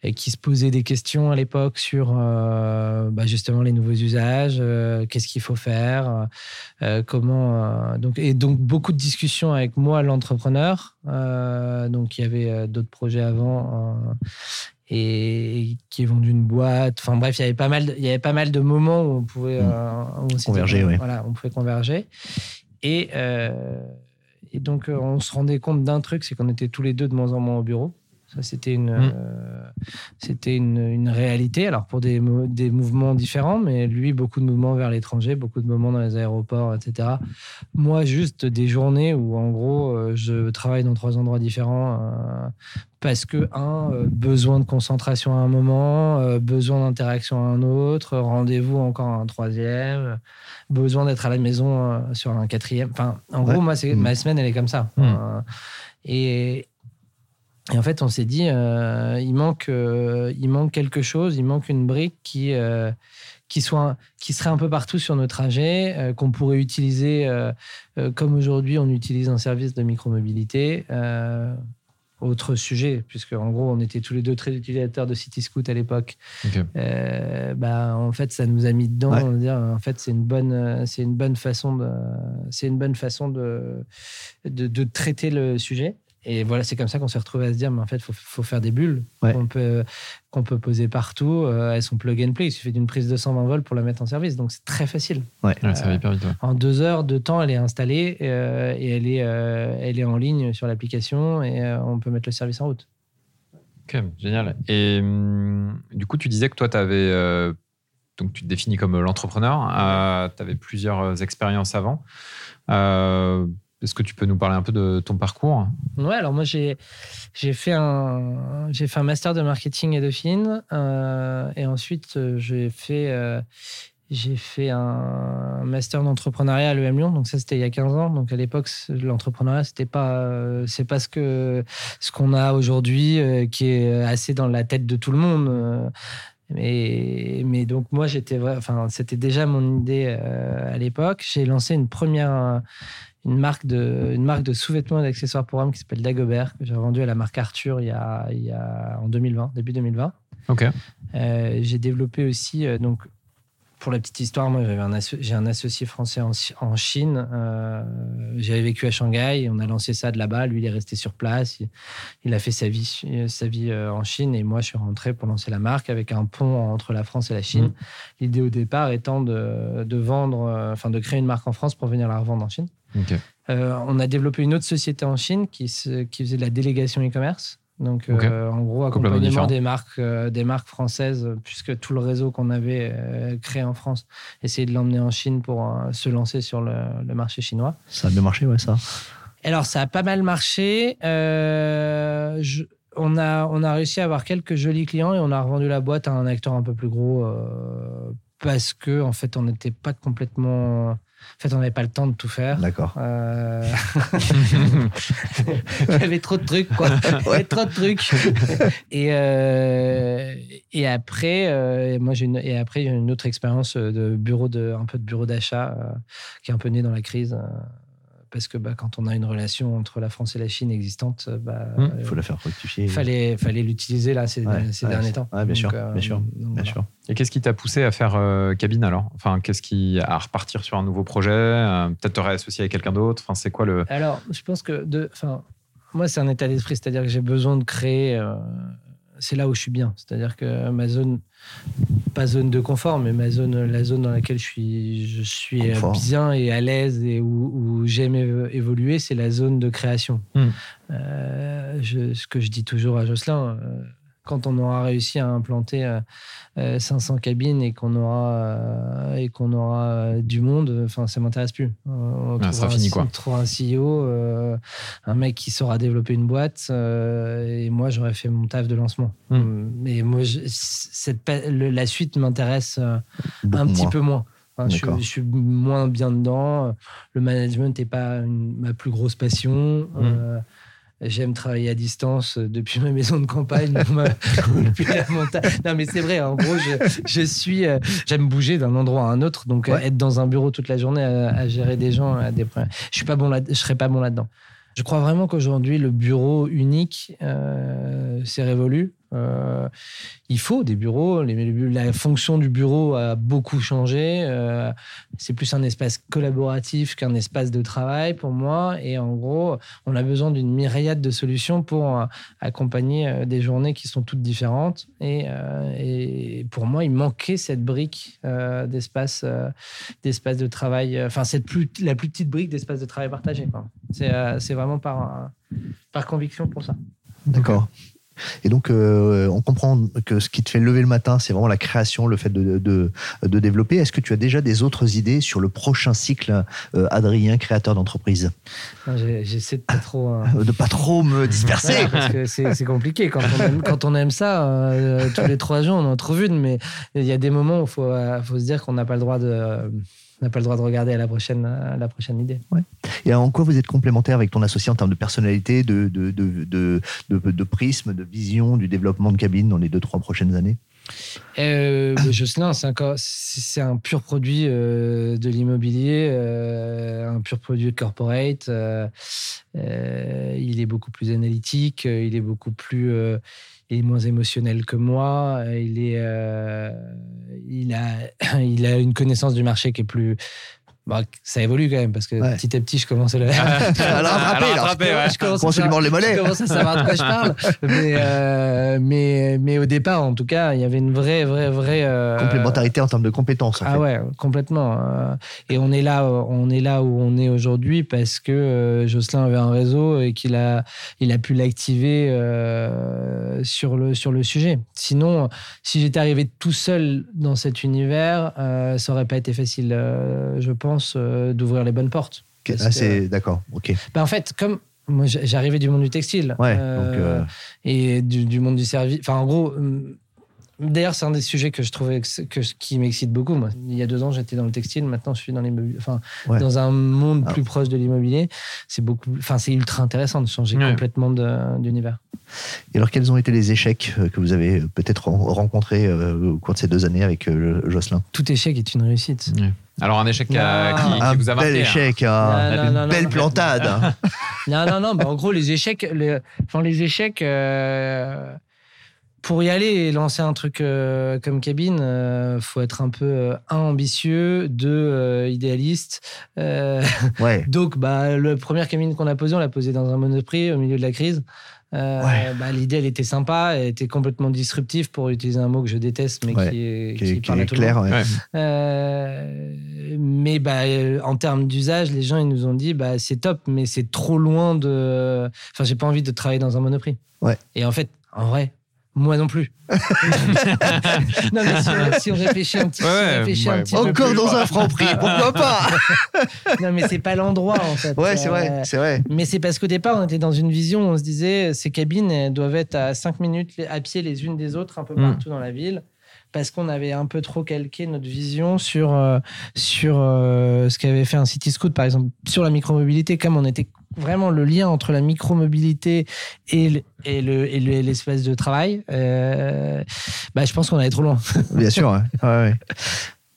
[SPEAKER 3] et qui se posait des questions à l'époque sur euh, bah, justement les nouveaux usages, euh, qu'est-ce qu'il faut faire, euh, comment donc et donc beaucoup de discussions avec moi l'entrepreneur donc il y avait d'autres projets avant et, et qui vendu une boîte enfin bref il y avait pas mal de, il y avait pas mal de moments où on pouvait
[SPEAKER 2] Mm.
[SPEAKER 3] où on s'était-
[SPEAKER 2] Converger, ouais.
[SPEAKER 3] voilà on pouvait converger et et donc on se rendait compte d'un truc c'est qu'on était tous les deux de moins en moins au bureau ça, c'était une,
[SPEAKER 1] Mm.
[SPEAKER 3] euh, c'était une, une réalité. Alors, pour des, des mouvements différents, mais lui, beaucoup de mouvements vers l'étranger, beaucoup de moments dans les aéroports, etc. Moi, juste des journées où, en gros, euh, je travaille dans trois endroits différents euh, parce que, un, euh, besoin de concentration à un moment, besoin d'interaction à un autre, rendez-vous encore à un troisième, besoin d'être à la maison sur un quatrième. Enfin, en
[SPEAKER 2] Ouais.
[SPEAKER 3] gros, moi, c'est,
[SPEAKER 2] Mm.
[SPEAKER 3] ma semaine, elle est comme ça.
[SPEAKER 1] Mm.
[SPEAKER 3] Et, et en fait, on s'est dit, euh, il, manque, euh, il manque quelque chose, il manque une brique qui, euh, qui, soit, qui serait un peu partout sur nos trajets, qu'on pourrait utiliser comme aujourd'hui on utilise un service de micromobilité. Autre sujet, puisque en gros, on était tous les deux très utilisateurs de CityScoot à l'époque. Bah, en fait, ça nous a mis dedans.
[SPEAKER 2] Ouais.
[SPEAKER 3] On va dire, en fait, c'est une bonne, c'est une bonne façon de, c'est une bonne façon de, de, de traiter le sujet. Et voilà, c'est comme ça qu'on s'est retrouvé à se dire, mais en fait, faut, faut faire des bulles
[SPEAKER 2] Ouais.
[SPEAKER 3] qu'on peut, qu'on peut poser partout. Euh, elles sont plug and play. Il suffit d'une prise de 120 volts pour la mettre en service. Donc, c'est très facile.
[SPEAKER 2] Ouais.
[SPEAKER 1] Ouais, ça va hyper vite. ouais.
[SPEAKER 3] En deux heures de temps, elle est installée euh, et elle est, euh, elle est en ligne sur l'application et euh, on peut mettre le service en route.
[SPEAKER 1] Ok, génial. Et hum, du coup, tu disais que toi, tu avais. donc, tu te définis comme l'entrepreneur. tu avais plusieurs expériences avant. Euh, Est-ce que tu peux nous parler un peu de ton parcours?
[SPEAKER 3] Ouais, alors moi j'ai fait un j'ai fait un master de marketing et de film euh, et ensuite euh, j'ai fait euh, j'ai fait un master d'entrepreneuriat à l'EM Lyon donc ça c'était il y a 15 ans. Donc à l'époque l'entrepreneuriat c'était pas c'est pas ce que ce qu'on a aujourd'hui qui est assez dans la tête de tout le monde mais, mais donc moi j'étais enfin c'était déjà mon idée à l'époque. J'ai lancé une première une marque de, une marque de sous-vêtements et d'accessoires pour hommes qui s'appelle Dagobert, que j'ai vendu à la marque Arthur il y a, il y a, en 2020, début 2020.
[SPEAKER 1] Ok.
[SPEAKER 3] Euh, j'ai développé aussi, euh, donc, pour la petite histoire, moi, j'avais un asso- j'ai un associé français en, Chi- en Chine. Euh, j'avais vécu à Shanghai. On a lancé ça de là-bas. Lui, il est resté sur place. Il, il a fait sa vie, sa vie euh, en Chine. Et moi, je suis rentré pour lancer la marque avec un pont entre la France et la Chine.
[SPEAKER 1] Mhm.
[SPEAKER 3] L'idée au départ étant de, de vendre, euh, enfin, de créer une marque en France pour venir la revendre en Chine. Euh, on a développé une autre société en Chine qui, se- qui faisait de la délégation e-commerce. Donc, euh, en gros, accompagnement des marques, euh, des marques françaises, puisque tout le réseau qu'on avait euh, créé en France, essayer de l'emmener en Chine pour se lancer sur le, le marché chinois.
[SPEAKER 2] Ça a bien marché, ouais, ça.
[SPEAKER 3] Alors, ça a pas mal marché. Je- on, a, on a réussi à avoir quelques jolis clients et on a revendu la boîte à un acteur un peu plus gros parce que, en fait, on n'était pas complètement. En fait, on n'avait pas le temps de tout faire.
[SPEAKER 2] D'accord.
[SPEAKER 3] Euh, Il y avait trop de trucs, quoi. Avait trop de trucs. Et, euh, et après, euh, moi, j'ai une, et après, une autre expérience de bureau de, un peu de bureau d'achat euh, qui est un peu née dans la crise. Euh, parce que bah, quand on a une relation entre la France et la Chine existante, euh, bah,
[SPEAKER 1] Hmm,
[SPEAKER 2] Il faut la faire fructifier.
[SPEAKER 3] il fallait, fallait l'utiliser là ces,
[SPEAKER 2] Ouais,
[SPEAKER 3] ces
[SPEAKER 2] ouais,
[SPEAKER 3] derniers temps.
[SPEAKER 2] ouais, bien sûr,
[SPEAKER 3] euh,
[SPEAKER 2] bien sûr,
[SPEAKER 3] donc
[SPEAKER 2] Bien
[SPEAKER 3] voilà.
[SPEAKER 2] sûr.
[SPEAKER 1] Et qu'est-ce qui t'a poussé à faire euh, cabine alors? Enfin, qu'est-ce qui à repartir sur un nouveau projet? Euh, Peut-être te réassocier avec quelqu'un d'autre? Enfin, c'est quoi le
[SPEAKER 3] Alors, je pense que de, enfin, moi, c'est un état d'esprit, c'est-à-dire que j'ai besoin de créer. euh, c'est là où je suis bien, c'est-à-dire que ma zone, pas zone de confort, mais ma zone, la zone dans laquelle je suis, je suis euh,
[SPEAKER 2] Confort.
[SPEAKER 3] bien et à l'aise et où, où j'aime évo- évoluer, c'est la zone de création.
[SPEAKER 1] Hmm.
[SPEAKER 3] Euh, je- ce que je dis toujours à Jocelyn. Euh, quand on aura réussi à implanter euh, euh, 500 cabines et qu'on aura euh, et qu'on aura euh, du monde, enfin ça m'intéresse plus. Euh, on
[SPEAKER 1] Ah, ça finit,
[SPEAKER 3] un-
[SPEAKER 1] quoi.
[SPEAKER 3] on trouvera un CEO, euh, un mec qui saura développer une boîte, euh, et moi j'aurais fait mon taf de lancement.
[SPEAKER 1] Hmm.
[SPEAKER 3] Mais moi, je- cette, pa- le- la suite m'intéresse euh,
[SPEAKER 2] Beaucoup
[SPEAKER 3] un petit
[SPEAKER 2] moins.
[SPEAKER 3] peu moins. Enfin, je, suis,
[SPEAKER 2] D'accord.
[SPEAKER 3] je suis moins bien dedans. Le management n'est pas une- ma plus grosse passion.
[SPEAKER 1] Hmm.
[SPEAKER 3] Euh, J'aime travailler à distance euh, depuis ma maison de campagne ou depuis la montagne. Non, mais c'est vrai. En gros, je, je suis. euh, J'aime bouger d'un endroit à un autre. Donc, euh, être dans un bureau toute la journée à, à gérer des gens, à des problèmes. Je suis pas bon là. Je serais pas bon là-dedans. Je crois vraiment qu'aujourd'hui, le bureau unique, euh, c'est révolu. Euh, il faut des bureaux. La fonction du bureau a beaucoup changé. Euh, c'est plus un espace collaboratif qu'un espace de travail pour moi. Et en gros, on a besoin d'une myriade de solutions pour euh, accompagner des journées qui sont toutes différentes. Et, pour moi, il manquait cette brique d'espace, d'espace de travail. Enfin, cette plus, la plus petite brique d'espace de travail partagé. C'est, vraiment par, par conviction pour ça.
[SPEAKER 2] D'accord. Et donc, euh, on comprend que ce qui te fait lever le matin, c'est vraiment la création, le fait de, de, de développer. Est-ce que tu as déjà des autres idées sur le prochain cycle, euh, Adrien, créateur d'entreprise?
[SPEAKER 3] J'ai- J'essaie de pas trop. euh,
[SPEAKER 2] Euh, De pas trop me disperser
[SPEAKER 3] Voilà, parce que c'est compliqué quand on aime, quand on aime ça. euh, tous les trois jours, on en trouve une, mais il y a des moments où il faut, faut se dire qu'on n'a pas le droit de. On n'a pas le droit de regarder à la prochaine, à la prochaine idée.
[SPEAKER 2] Et en quoi vous êtes complémentaire avec ton associé en termes de personnalité, de, de, de, de, prisme, de vision du développement de cabine dans les deux, trois prochaines années?
[SPEAKER 3] Euh, Jocelyn, c'est un, pur produit euh, de l'immobilier, euh, un pur produit corporate. euh, euh, il est beaucoup plus analytique, euh, il est beaucoup plus, euh, il est moins émotionnel que moi. euh, Il est, euh, il a, il a une connaissance du marché qui est plus. Bah, ça évolue quand même parce que
[SPEAKER 2] Ouais.
[SPEAKER 3] petit à petit, je commence à le.
[SPEAKER 2] Rattraper,
[SPEAKER 1] ouais.
[SPEAKER 3] je commence,
[SPEAKER 2] Commence à lui mordre les mollets.
[SPEAKER 3] je commence à savoir de quoi je parle. Mais, euh, mais, mais au départ, en tout cas, il y avait une vraie, vraie, vraie. euh,
[SPEAKER 2] Complémentarité en termes de compétences, en
[SPEAKER 3] Ah
[SPEAKER 2] fait.
[SPEAKER 3] ouais, complètement. euh, Et on est là, on est là où on est aujourd'hui parce que euh, Jocelyn avait un réseau et qu'il a, il a pu l'activer euh, sur le sur le sujet. Sinon, si j'étais arrivé tout seul dans cet univers, euh, ça aurait pas été facile, euh, je pense, euh, d'ouvrir les bonnes portes.
[SPEAKER 2] Ah, c'est d'accord, ok.
[SPEAKER 3] Ben, en fait, comme moi, j'arrivais du monde du textile.
[SPEAKER 2] Ouais,
[SPEAKER 3] euh,
[SPEAKER 2] donc, euh,
[SPEAKER 3] et du, du monde du service. Enfin, en gros, hum, d'ailleurs, c'est un des sujets que je trouvais que, que- qui m'excite beaucoup. Moi. Il y a deux ans, j'étais dans le textile. Maintenant, je suis dans l'immobilier. Enfin,
[SPEAKER 2] Ouais.
[SPEAKER 3] dans un monde
[SPEAKER 2] Ah.
[SPEAKER 3] plus proche de l'immobilier. C'est beaucoup. Enfin, c'est ultra intéressant de changer
[SPEAKER 1] Ouais.
[SPEAKER 3] complètement d'univers.
[SPEAKER 2] Et alors, quels ont été les échecs euh, que vous avez peut-être ren- rencontrés euh, au cours de ces deux années avec euh, Jocelyn?
[SPEAKER 3] Tout échec est une réussite.
[SPEAKER 1] Alors, un échec qui, a-
[SPEAKER 3] Non.
[SPEAKER 1] qui- qui
[SPEAKER 2] Un
[SPEAKER 1] vous a marqué.
[SPEAKER 2] bel
[SPEAKER 1] hein.
[SPEAKER 2] échec, hein.
[SPEAKER 3] Non, non,
[SPEAKER 2] une
[SPEAKER 3] non,
[SPEAKER 2] belle
[SPEAKER 3] non.
[SPEAKER 2] plantade.
[SPEAKER 3] Non, non, non. bah, en gros, les échecs, les, enfin, les échecs, euh, pour y aller et lancer un truc euh, comme cabine, euh, faut être un peu euh, un ambitieux, deux idéaliste.
[SPEAKER 2] Ouais.
[SPEAKER 3] donc, bah, la première cabine qu'on a posée, on l'a posée dans un monoprix au milieu de la crise.
[SPEAKER 2] Ouais.
[SPEAKER 3] bah, L'idée, elle était sympa, elle était complètement disruptive pour utiliser un mot que je déteste, mais
[SPEAKER 2] Ouais.
[SPEAKER 3] qui est,
[SPEAKER 2] Qui, qui
[SPEAKER 3] à
[SPEAKER 2] est
[SPEAKER 3] le
[SPEAKER 2] clair.
[SPEAKER 3] mais bah, en termes d'usage, les gens ils nous ont dit bah, c'est top, mais c'est trop loin de. Enfin, j'ai pas envie de travailler dans un monoprix. Et en fait, en vrai, moi non plus. non, mais si on, si on réfléchit un petit, si on
[SPEAKER 1] Ouais,
[SPEAKER 3] réfléchit un
[SPEAKER 1] ouais.
[SPEAKER 3] petit peu
[SPEAKER 2] Encore
[SPEAKER 3] plus-
[SPEAKER 2] dans un franc prix, pourquoi pas
[SPEAKER 3] Non, mais c'est pas l'endroit en fait.
[SPEAKER 2] Ouais, c'est
[SPEAKER 3] Euh,
[SPEAKER 2] vrai, c'est vrai.
[SPEAKER 3] mais c'est parce qu'au départ, on était dans une vision, on se disait, ces cabines elles doivent être à 5 minutes à pied les unes des autres, un peu
[SPEAKER 1] Mm.
[SPEAKER 3] partout dans la ville, parce qu'on avait un peu trop calqué notre vision sur, euh, sur euh, ce qu'avait fait un City Scoot, par exemple, sur la micromobilité, comme on était vraiment le lien entre la micromobilité et et le- et le- l'espace de travail, euh, bah, je pense qu'on allait trop loin.
[SPEAKER 2] Bien sûr. ouais. Ouais, ouais.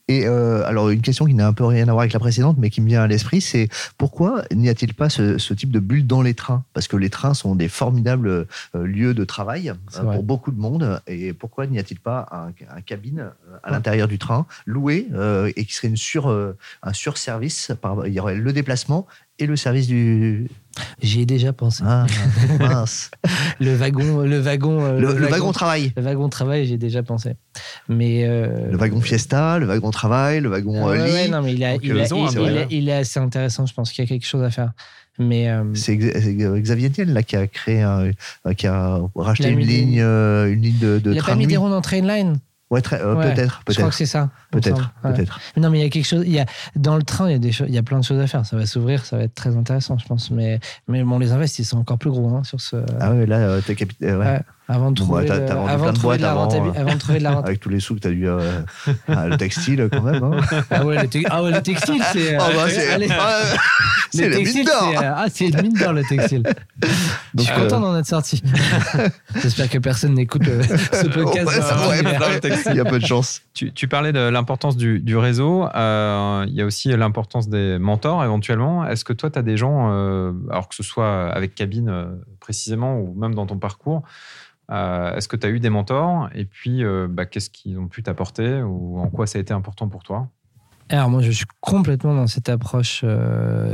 [SPEAKER 2] Et euh, alors, une question qui n'a un peu rien à voir avec la précédente, mais qui me vient à l'esprit, c'est pourquoi n'y a-t-il pas ce, ce type de bulle dans les trains? Parce que les trains sont des formidables euh, lieux de travail euh, pour beaucoup de monde. Et pourquoi n'y a-t-il pas un, un cabine à l'intérieur du train loué et qui serait une sur, un surservice Il y aurait le déplacement et le service du.
[SPEAKER 3] J'y ai déjà pensé.
[SPEAKER 2] Ah, mince.
[SPEAKER 3] Le wagon, le wagon, euh,
[SPEAKER 2] le, le wagon travail.
[SPEAKER 3] le wagon travail, j'ai déjà pensé. Mais euh,
[SPEAKER 2] Le wagon Fiesta, le wagon travail, le wagon euh,
[SPEAKER 3] ouais,
[SPEAKER 2] lit.
[SPEAKER 3] ouais, non, mais il, a, a- est- il est assez intéressant. Je pense qu'il y a quelque chose à faire. Mais euh,
[SPEAKER 2] C'est Xavier Niel là qui a créé, un- qui a racheté
[SPEAKER 3] a
[SPEAKER 2] une ligne, une ligne de, de
[SPEAKER 3] il
[SPEAKER 2] train
[SPEAKER 3] pas mis
[SPEAKER 2] de
[SPEAKER 3] des
[SPEAKER 2] nuit.
[SPEAKER 3] ronds dans Trainline?
[SPEAKER 2] Ouais, très- euh,
[SPEAKER 3] Ouais,
[SPEAKER 2] peut-être,
[SPEAKER 3] Je crois que c'est ça.
[SPEAKER 2] peut-être.
[SPEAKER 3] Ouais.
[SPEAKER 2] peut-être.
[SPEAKER 3] Non, mais il y a quelque chose. Il y a, dans le train, il y, a des choses, il y a plein de choses à faire. Ça va s'ouvrir, ça va être très intéressant, je pense. Mais, mais bon, les invests, ils sont encore plus gros hein, sur ce.
[SPEAKER 2] Ah ouais, là, euh, t'es capi- euh, ouais.
[SPEAKER 3] Ouais. Avant de
[SPEAKER 2] Bon,
[SPEAKER 3] trouver,
[SPEAKER 2] bah,
[SPEAKER 3] avant de trouver de la
[SPEAKER 2] boîtes avant,
[SPEAKER 3] rentabi- avant de trouver de la rentabilité.
[SPEAKER 2] Avec tous les sous que tu as eu euh, ah, le textile, quand même. hein.
[SPEAKER 3] Ah ouais, le, te- ah ouais, le textile, c'est. euh,
[SPEAKER 2] bah, c'est la
[SPEAKER 3] textile,
[SPEAKER 2] mine d'or.
[SPEAKER 3] euh, Ah, c'est une mine d'or, le textile. Je suis content
[SPEAKER 2] euh,
[SPEAKER 3] d'en être sorti. J'espère que personne n'écoute ce podcast.
[SPEAKER 2] Ouais, ça
[SPEAKER 3] dans
[SPEAKER 2] ouais. Il y a peu de chance.
[SPEAKER 1] Tu, parlais de l'importance du, réseau. euh, il y a aussi l'importance des mentors éventuellement. Est-ce que toi, tu as des gens, euh, alors que ce soit avec Cabine euh, précisément ou même dans ton parcours, est-ce que tu as eu des mentors? Et puis, bah, qu'est-ce qu'ils ont pu t'apporter ou en quoi ça a été important pour toi?
[SPEAKER 3] Alors moi, je suis complètement dans cette approche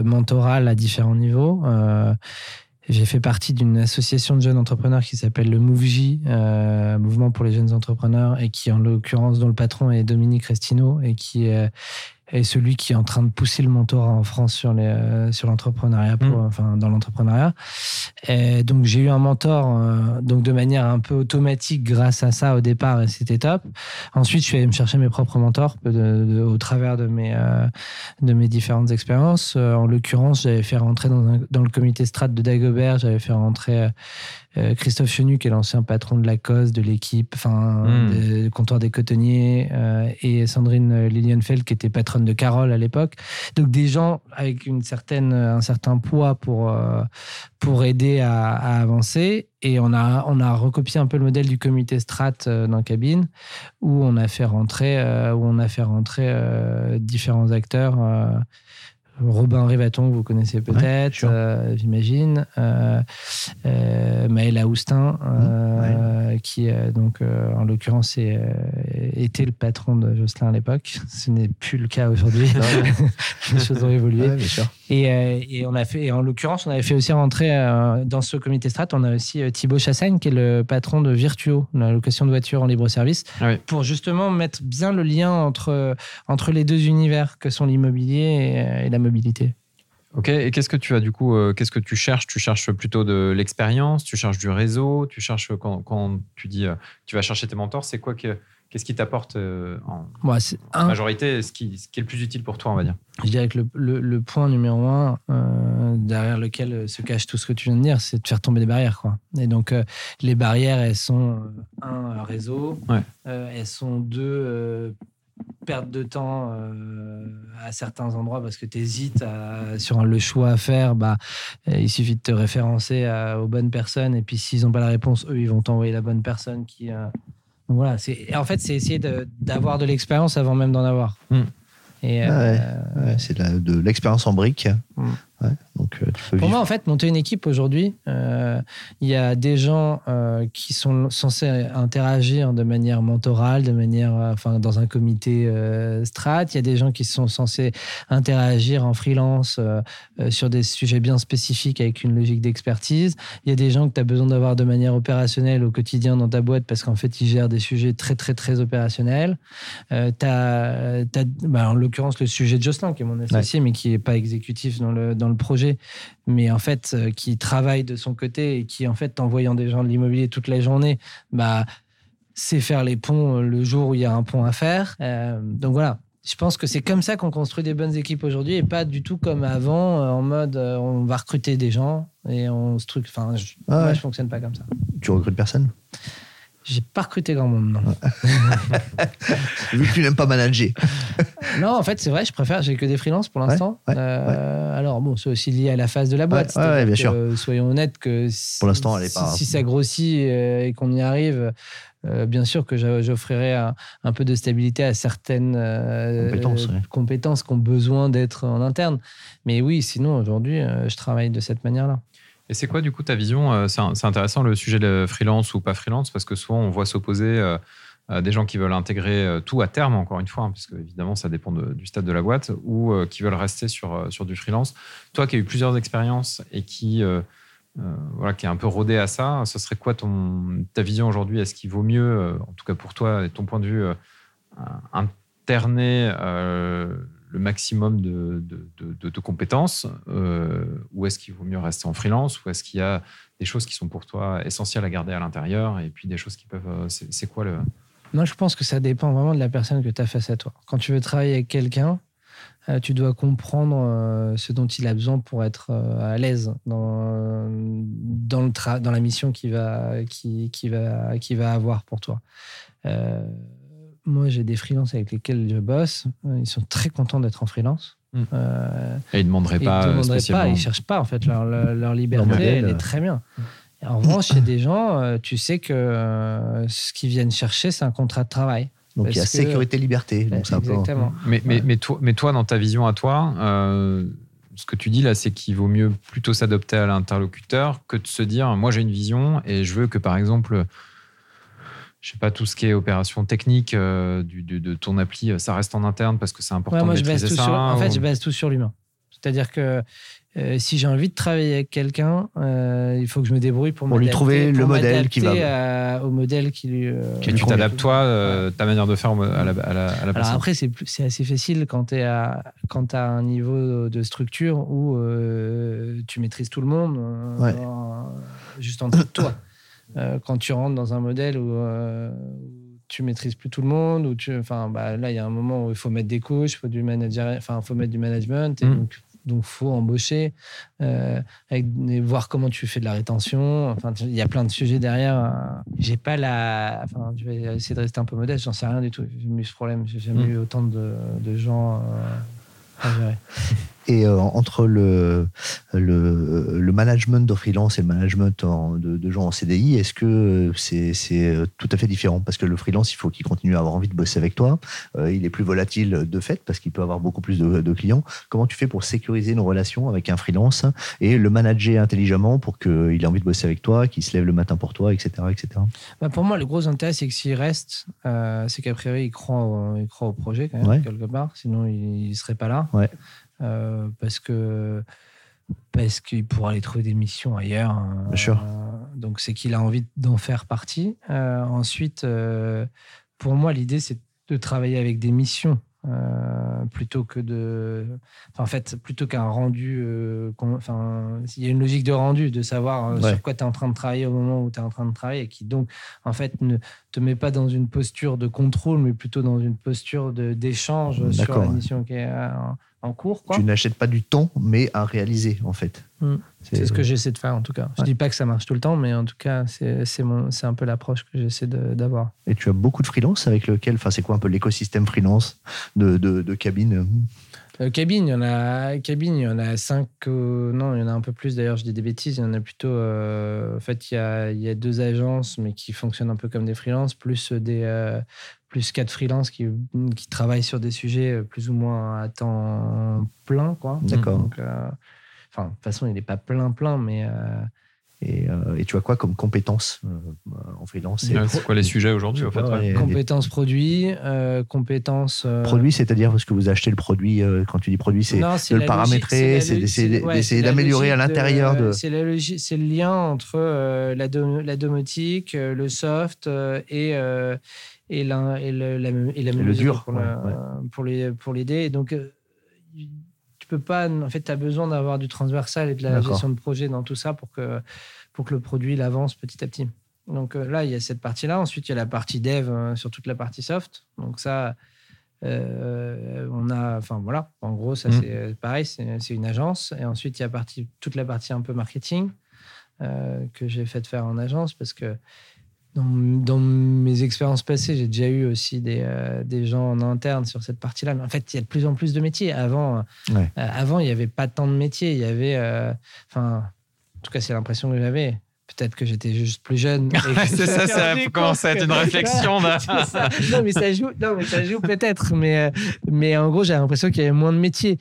[SPEAKER 3] mentorale à différents niveaux. J'ai fait partie d'une association de jeunes entrepreneurs qui s'appelle le MoveJ, euh, Mouvement pour les jeunes entrepreneurs, et qui, en l'occurrence, dont le patron est Dominique Restino, et qui euh, est celui qui est en train de pousser le mentorat en France sur les euh, sur l'entrepreneuriat,
[SPEAKER 1] Mm.
[SPEAKER 3] enfin dans l'entrepreneuriat. Et donc j'ai eu un mentor, euh, donc de manière un peu automatique grâce à ça au départ, et c'était top. Ensuite, je suis allé me chercher mes propres mentors de- de- au travers de mes, euh, de mes différentes expériences. Euh, en l'occurrence, j'avais fait rentrer dans, un- dans le comité strat de Dagobert, j'avais fait rentrer Christophe Chenu, qui est l'ancien patron de la COS, de l'équipe, enfin,
[SPEAKER 1] Mm.
[SPEAKER 3] de- du comptoir des cotonniers, et Sandrine Lilienfeld, qui était patronne de Carole à l'époque. Donc, des gens avec une certaine, un certain poids pour, euh, pour aider à, à avancer. Et on a, on a recopié un peu le modèle du comité strat euh, dans Cabine, où on a fait rentrer, euh, où on a fait rentrer différents acteurs. Robin Rivaton, que vous connaissez peut-être, euh, j'imagine. Euh, euh, euh, qui, euh, donc, en l'occurrence, était le patron de Jocelyn à l'époque. Ce n'est plus le cas aujourd'hui. Les choses ont évolué.
[SPEAKER 2] Ouais, bien sûr.
[SPEAKER 3] Et, euh, et on a fait, et en l'occurrence, on avait fait aussi rentrer euh, dans ce comité strat, on a aussi euh, Thibaut Chassagne, qui est le patron de Virtuo, la location de voitures en libre service,
[SPEAKER 1] Ah oui.
[SPEAKER 3] pour justement mettre bien le lien entre, entre les deux univers que sont l'immobilier et, et la mobilité.
[SPEAKER 1] Ok, et qu'est-ce que tu as du coup euh, Qu'est-ce que tu cherches? Tu cherches plutôt de l'expérience Tu cherches du réseau Tu cherches quand, quand tu dis euh, tu vas chercher tes mentors, c'est quoi que qu'est-ce qui t'apporte euh, en
[SPEAKER 3] c'est un,
[SPEAKER 1] majorité ce qui, ce qui est le plus utile pour toi, on va dire
[SPEAKER 3] je dirais que le, le- le point numéro un, euh, derrière lequel se cache tout ce que tu viens de dire, c'est de faire tomber les barrières. Quoi. Et donc, euh, les barrières, elles sont, euh, un, réseau,
[SPEAKER 1] Ouais.
[SPEAKER 3] elles sont deux, perte de temps euh, à certains endroits parce que tu hésites sur le choix à faire. Bah, il suffit de te référencer à- aux bonnes personnes et puis s'ils n'ont pas la réponse, eux, ils vont t'envoyer la bonne personne qui. euh, donc voilà, c'est en fait, c'est essayer de- d'avoir de, l'expérience avant même d'en avoir.
[SPEAKER 1] Hmm.
[SPEAKER 3] Et,
[SPEAKER 2] Ah ouais.
[SPEAKER 3] euh,
[SPEAKER 2] Ouais, c'est de l'expérience en brique.
[SPEAKER 3] Mm.
[SPEAKER 2] Ouais, donc, euh, tu peux
[SPEAKER 3] Pour
[SPEAKER 2] vivre.
[SPEAKER 3] moi, en fait, monter une équipe aujourd'hui, euh, il y a des gens euh, qui sont censés interagir de manière mentorale, de manière, enfin, dans un comité euh, strat. Il y a des gens qui sont censés interagir en freelance sur des sujets bien spécifiques avec une logique d'expertise. Il y a des gens que tu as besoin d'avoir de manière opérationnelle au quotidien dans ta boîte parce qu'en fait, ils gèrent des sujets très, très, très opérationnels. As, bah, en l'occurrence, le sujet de Jocelyn, qui est mon associé, mais qui n'est pas exécutif dans le, dans le projet, mais en fait, euh, qui travaille de son côté et qui, en fait, en voyant des gens de l'immobilier toute la journée, bah, sait faire les ponts euh, le jour où il y a un pont à faire. Euh, donc voilà. Je pense que c'est comme ça qu'on construit des bonnes équipes aujourd'hui et pas du tout comme avant, en mode on va recruter des gens et on se truc. Enfin, je,
[SPEAKER 2] Ah
[SPEAKER 3] moi, je fonctionne pas comme ça.
[SPEAKER 2] Tu recrutes personne?
[SPEAKER 3] J'ai pas recruté grand monde, non.
[SPEAKER 2] Vu que tu n'aimes pas manager.
[SPEAKER 3] non, en fait, c'est vrai, je préfère, j'ai que des freelances pour l'instant.
[SPEAKER 2] ouais,
[SPEAKER 3] Euh, Alors, bon, c'est aussi lié à la phase de la boîte.
[SPEAKER 2] Bien
[SPEAKER 3] que,
[SPEAKER 2] sûr.
[SPEAKER 3] euh, soyons honnêtes que si,
[SPEAKER 2] Pour l'instant, elle est pas-
[SPEAKER 3] si ça grossit euh, et qu'on y arrive, euh, bien sûr que j'offrirai un, un peu de stabilité à certaines euh,
[SPEAKER 2] Compétences, ouais.
[SPEAKER 3] compétences qui ont besoin d'être en interne. Mais oui, sinon, aujourd'hui, euh, je travaille de cette manière-là.
[SPEAKER 1] Et c'est quoi du coup ta vision Euh, C'est intéressant le sujet de freelance ou pas freelance parce que souvent on voit s'opposer euh, des gens qui veulent intégrer euh, tout à terme, encore une fois, hein, parce que évidemment ça dépend du stade de la boîte, ou qui veulent rester sur, sur du freelance. Toi qui as eu plusieurs expériences et qui, euh, voilà, qui est un peu rodé à ça, ce serait quoi ta vision aujourd'hui? Est-ce qu'il vaut mieux, en tout cas pour toi et ton point de vue, interner le maximum de, compétences euh, ou est-ce qu'il vaut mieux rester en freelance ou est-ce qu'il y a des choses qui sont pour toi essentielles à garder à l'intérieur et puis des choses qui peuvent euh, c'est quoi le
[SPEAKER 3] Moi, je pense que ça dépend vraiment de la personne que tu as face à toi. Quand tu veux travailler avec quelqu'un, euh, tu dois comprendre ce dont il a besoin pour être à l'aise dans, la mission qu'il va, avoir pour toi. Moi, j'ai des freelances avec lesquels je bosse. Ils sont très contents d'être en freelance.
[SPEAKER 1] Mm.
[SPEAKER 3] Euh,
[SPEAKER 1] Et ne
[SPEAKER 3] ils
[SPEAKER 1] pas
[SPEAKER 3] ne
[SPEAKER 1] euh,
[SPEAKER 3] demanderaient pas,
[SPEAKER 1] spécialement.
[SPEAKER 3] ils cherchent pas en fait leur, leur, leur liberté,
[SPEAKER 2] modèle.
[SPEAKER 3] elle est très bien. Et en revanche, chez des gens, euh, tu sais que euh, ce qu'ils viennent chercher, c'est un contrat de travail.
[SPEAKER 2] Donc
[SPEAKER 3] Parce
[SPEAKER 2] il y a
[SPEAKER 3] que-
[SPEAKER 2] sécurité, liberté. Donc c'est un peu-
[SPEAKER 3] Exactement.
[SPEAKER 1] Mais, mais,
[SPEAKER 3] Ouais.
[SPEAKER 1] mais, toi, mais toi, dans ta vision à toi, euh, ce que tu dis là, c'est qu'il vaut mieux plutôt s'adopter à l'interlocuteur que de se dire moi j'ai une vision et je veux que par exemple, je sais pas, tout ce qui est opération technique euh, du, de, de ton appli, ça reste en interne parce que c'est important
[SPEAKER 3] Ouais, moi,
[SPEAKER 1] de
[SPEAKER 3] je base
[SPEAKER 1] maîtriser
[SPEAKER 3] tout
[SPEAKER 1] ça.
[SPEAKER 3] sur, en fait, je base tout sur l'humain. C'est-à-dire que euh, si j'ai envie de travailler avec quelqu'un, euh, il faut que je me débrouille pour,
[SPEAKER 2] Pour lui trouver le modèle qui va-
[SPEAKER 3] à- au modèle qui lui. euh,
[SPEAKER 1] Et tu t'adaptes toi, euh, ta manière de faire à la, à la, à la
[SPEAKER 3] Alors
[SPEAKER 1] personne.
[SPEAKER 3] après, c'est plus- c'est assez facile quand tu as un niveau de structure où euh, tu maîtrises tout le monde euh,
[SPEAKER 2] Ouais.
[SPEAKER 3] en- juste en dessous de toi. Euh, quand tu rentres dans un modèle où, euh, où tu maîtrises plus tout le monde, où tu, enfin, bah, là, il y a un moment où il faut mettre des couches, il faut du manager, enfin, faut mettre du management, et
[SPEAKER 1] Mm.
[SPEAKER 3] donc donc faut embaucher, euh, avec, et voir comment tu fais de la rétention. Enfin, il y a plein de sujets derrière. euh. J'ai pas la, enfin, je vais essayer de rester un peu modeste. J'en sais rien du tout. J'ai jamais eu ce problème. J'ai jamais
[SPEAKER 1] Mm.
[SPEAKER 3] eu autant de, de gens euh, à gérer.
[SPEAKER 2] Et euh, entre le, le, le management de freelance et le management en- de, de gens en CDI, est-ce que c'est euh, tout à fait différent? Parce que le freelance, il faut qu'il continue à avoir envie de bosser avec toi. Euh, il est plus volatile de fait parce qu'il peut avoir beaucoup plus de, de clients. Comment tu fais pour sécuriser une relation avec un freelance et le manager intelligemment pour qu'il ait envie de bosser avec toi, qu'il se lève le matin pour toi, etc. etc.
[SPEAKER 3] Bah, pour moi, le gros intérêt, c'est que s'il reste, euh, c'est qu'a priori, il croit, au, il croit au projet, quand même,
[SPEAKER 2] Ouais.
[SPEAKER 3] quelque part. Sinon, il ne serait pas là.
[SPEAKER 2] Ouais.
[SPEAKER 3] Euh, parce que parce qu'il pourra aller trouver des missions ailleurs. hein.
[SPEAKER 2] Bien sûr.
[SPEAKER 3] Euh, donc, c'est qu'il a envie d'en faire partie. Euh, ensuite, pour moi, l'idée, c'est de travailler avec des missions. euh, plutôt que de enfin, en fait plutôt qu'un rendu euh, enfin il y a une logique de rendu de savoir euh,
[SPEAKER 2] Ouais.
[SPEAKER 3] sur quoi tu es en train de travailler au moment où tu es en train de travailler et qui donc en fait ne te met pas dans une posture de contrôle mais plutôt dans une posture d'échange sur la mission qui est en, en cours quoi.
[SPEAKER 2] Tu n'achètes pas du temps, mais à réaliser en fait.
[SPEAKER 3] Mm. C'est ce que j'essaie de faire en tout cas. Je
[SPEAKER 2] Ouais.
[SPEAKER 3] dis pas que ça marche tout le temps, mais en tout cas, c'est c'est mon- c'est un peu l'approche que j'essaie d'avoir.
[SPEAKER 2] Et tu as beaucoup de freelance avec lequel, enfin c'est quoi un peu l'écosystème freelance de, de, de cabine
[SPEAKER 3] Euh, cabine, il y en a cabine, il y en a cinq. euh, non, il y en a un peu plus. D'ailleurs, je dis des bêtises. Il y en a plutôt. euh, en fait, il y a, il y a deux agences, mais qui fonctionnent un peu comme des freelances, plus des plus quatre freelances qui, qui travaillent sur des sujets plus ou moins à temps plein, quoi.
[SPEAKER 2] D'accord.
[SPEAKER 3] Enfin, de toute façon, il n'est pas plein plein, mais
[SPEAKER 2] et, euh, et tu as quoi comme compétences euh, en freelance
[SPEAKER 1] C'est quoi les sujets aujourd'hui en fait
[SPEAKER 2] Ouais,
[SPEAKER 3] compétences produits, euh, compétences. euh,
[SPEAKER 2] Produit, c'est-à-dire parce que vous achetez le produit, euh, quand tu dis produit, c'est de le paramétrer, c'est d'essayer d'améliorer à l'intérieur de.
[SPEAKER 3] C'est le lien entre euh, la, dom- la domotique, euh, le soft euh, et euh, et la et le, la, et la
[SPEAKER 2] le
[SPEAKER 3] menuiserie
[SPEAKER 2] dur,
[SPEAKER 3] pour, la-
[SPEAKER 2] ouais, ouais.
[SPEAKER 3] pour les pour l'aider. Et donc tu peux pas. En fait, tu as besoin d'avoir du transversal et de la gestion de projet dans tout ça pour que pour que le produit il avance petit à petit. Donc euh, là, il y a cette partie-là. Ensuite, il y a la partie dev euh, sur toute la partie soft. Donc ça, euh, on a, enfin voilà, en gros, ça
[SPEAKER 1] Mm.
[SPEAKER 3] c'est pareil, c'est c'est une agence. Et ensuite, il y a partie, toute la partie un peu marketing euh, que j'ai fait faire en agence parce que dans, dans mes expériences passées, j'ai déjà eu aussi des, euh, des gens en interne sur cette partie-là. Mais en fait, il y a de plus en plus de métiers. Avant,
[SPEAKER 2] Ouais.
[SPEAKER 3] euh, avant il n'y avait pas tant de métiers. Il y avait, euh, enfin, en tout cas, c'est l'impression que j'avais. Peut-être que j'étais juste plus jeune.
[SPEAKER 1] c'est ça, ça commence à être une réflexion. là.
[SPEAKER 3] ça. Non, mais ça joue, non, mais ça joue peut-être. Mais, euh, mais en gros, j'ai l'impression qu'il y avait moins de métiers.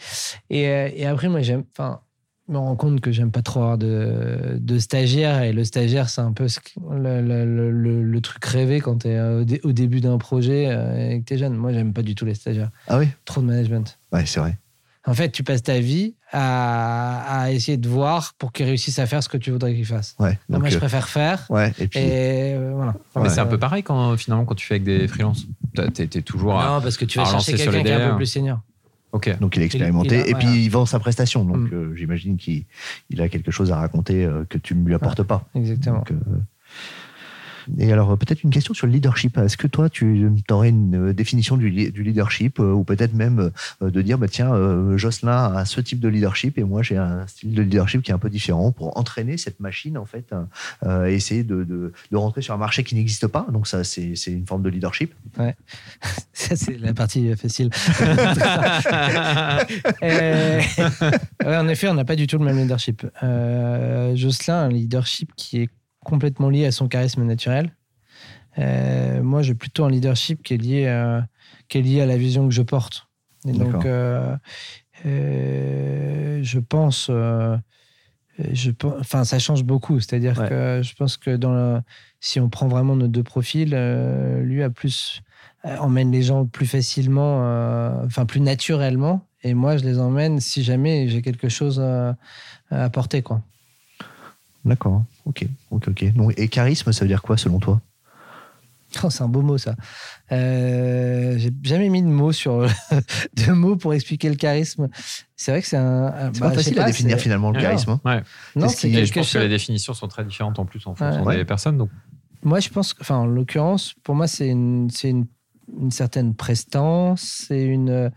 [SPEAKER 3] Et, euh, et après, moi, j'aime. Enfin, me rends compte que j'aime pas trop avoir de, de stagiaire. Et le stagiaire, c'est un peu le, le, le- le- le truc rêvé quand tu es au, dé- au début d'un projet euh, et que tu es jeune. Moi, j'aime pas du tout les stagiaires.
[SPEAKER 2] Ah oui?
[SPEAKER 3] Trop de management.
[SPEAKER 2] Ouais, c'est vrai.
[SPEAKER 3] En fait, tu passes ta vie à, à essayer de voir pour qu'ils réussissent à faire ce que tu voudrais qu'ils fassent.
[SPEAKER 2] Ouais. Donc,
[SPEAKER 3] moi, je
[SPEAKER 2] euh,
[SPEAKER 3] préfère faire.
[SPEAKER 2] ouais. Et puis.
[SPEAKER 3] Et euh, voilà.
[SPEAKER 1] Mais
[SPEAKER 2] Ouais.
[SPEAKER 1] c'est un peu pareil quand finalement quand tu fais avec des freelances. T'es t'es toujours. à-
[SPEAKER 3] Non, parce que tu vas chercher quelqu'un qui est un peu plus senior.
[SPEAKER 2] Donc il est expérimenté
[SPEAKER 3] il a-
[SPEAKER 2] et puis
[SPEAKER 3] voilà.
[SPEAKER 2] il vend sa prestation. Donc
[SPEAKER 3] Mm.
[SPEAKER 2] euh, j'imagine qu'il il a quelque chose à raconter euh, que tu ne lui apportes pas.
[SPEAKER 3] Exactement.
[SPEAKER 2] Donc, euh, Et alors, peut-être une question sur le leadership. Est-ce que toi, tu aurais une définition du, leadership ou peut-être même de dire, bah, tiens, Jocelyn a ce type de leadership et moi, j'ai un style de leadership qui est un peu différent pour entraîner cette machine, en fait, et essayer de, de, rentrer sur un marché qui n'existe pas. Donc, ça, c'est une forme de leadership.
[SPEAKER 3] Ouais. Ça, c'est la partie facile. en effet, on n'a pas du tout le même leadership. Euh, Jocelyn a un leadership qui est complètement lié à son charisme naturel. Euh, moi, j'ai plutôt un leadership qui est lié à, qui est lié à la vision que je porte. Et donc, euh, je pense, je, enfin, ça change beaucoup. C'est-à-dire que je pense que dans si on prend vraiment nos deux profils, lui a plus emmène les gens plus facilement, enfin plus naturellement, et moi je les emmène si jamais j'ai quelque chose à, apporter, quoi.
[SPEAKER 2] D'accord, ok, ok, ok. et charisme, ça veut dire quoi selon toi?
[SPEAKER 3] Oh, C'est un beau mot ça. Euh, j'ai jamais mis de mots sur de mots pour expliquer le charisme. C'est vrai que c'est un.
[SPEAKER 2] C'est pas bah, facile à définir finalement le charisme.
[SPEAKER 1] Hein. Ouais. Non, c'est je pense que les définitions sont très différentes en plus en fonction des personnes. Donc.
[SPEAKER 3] Moi, je pense, enfin, en l'occurrence, pour moi, c'est une, c'est une une certaine prestance, c'est une,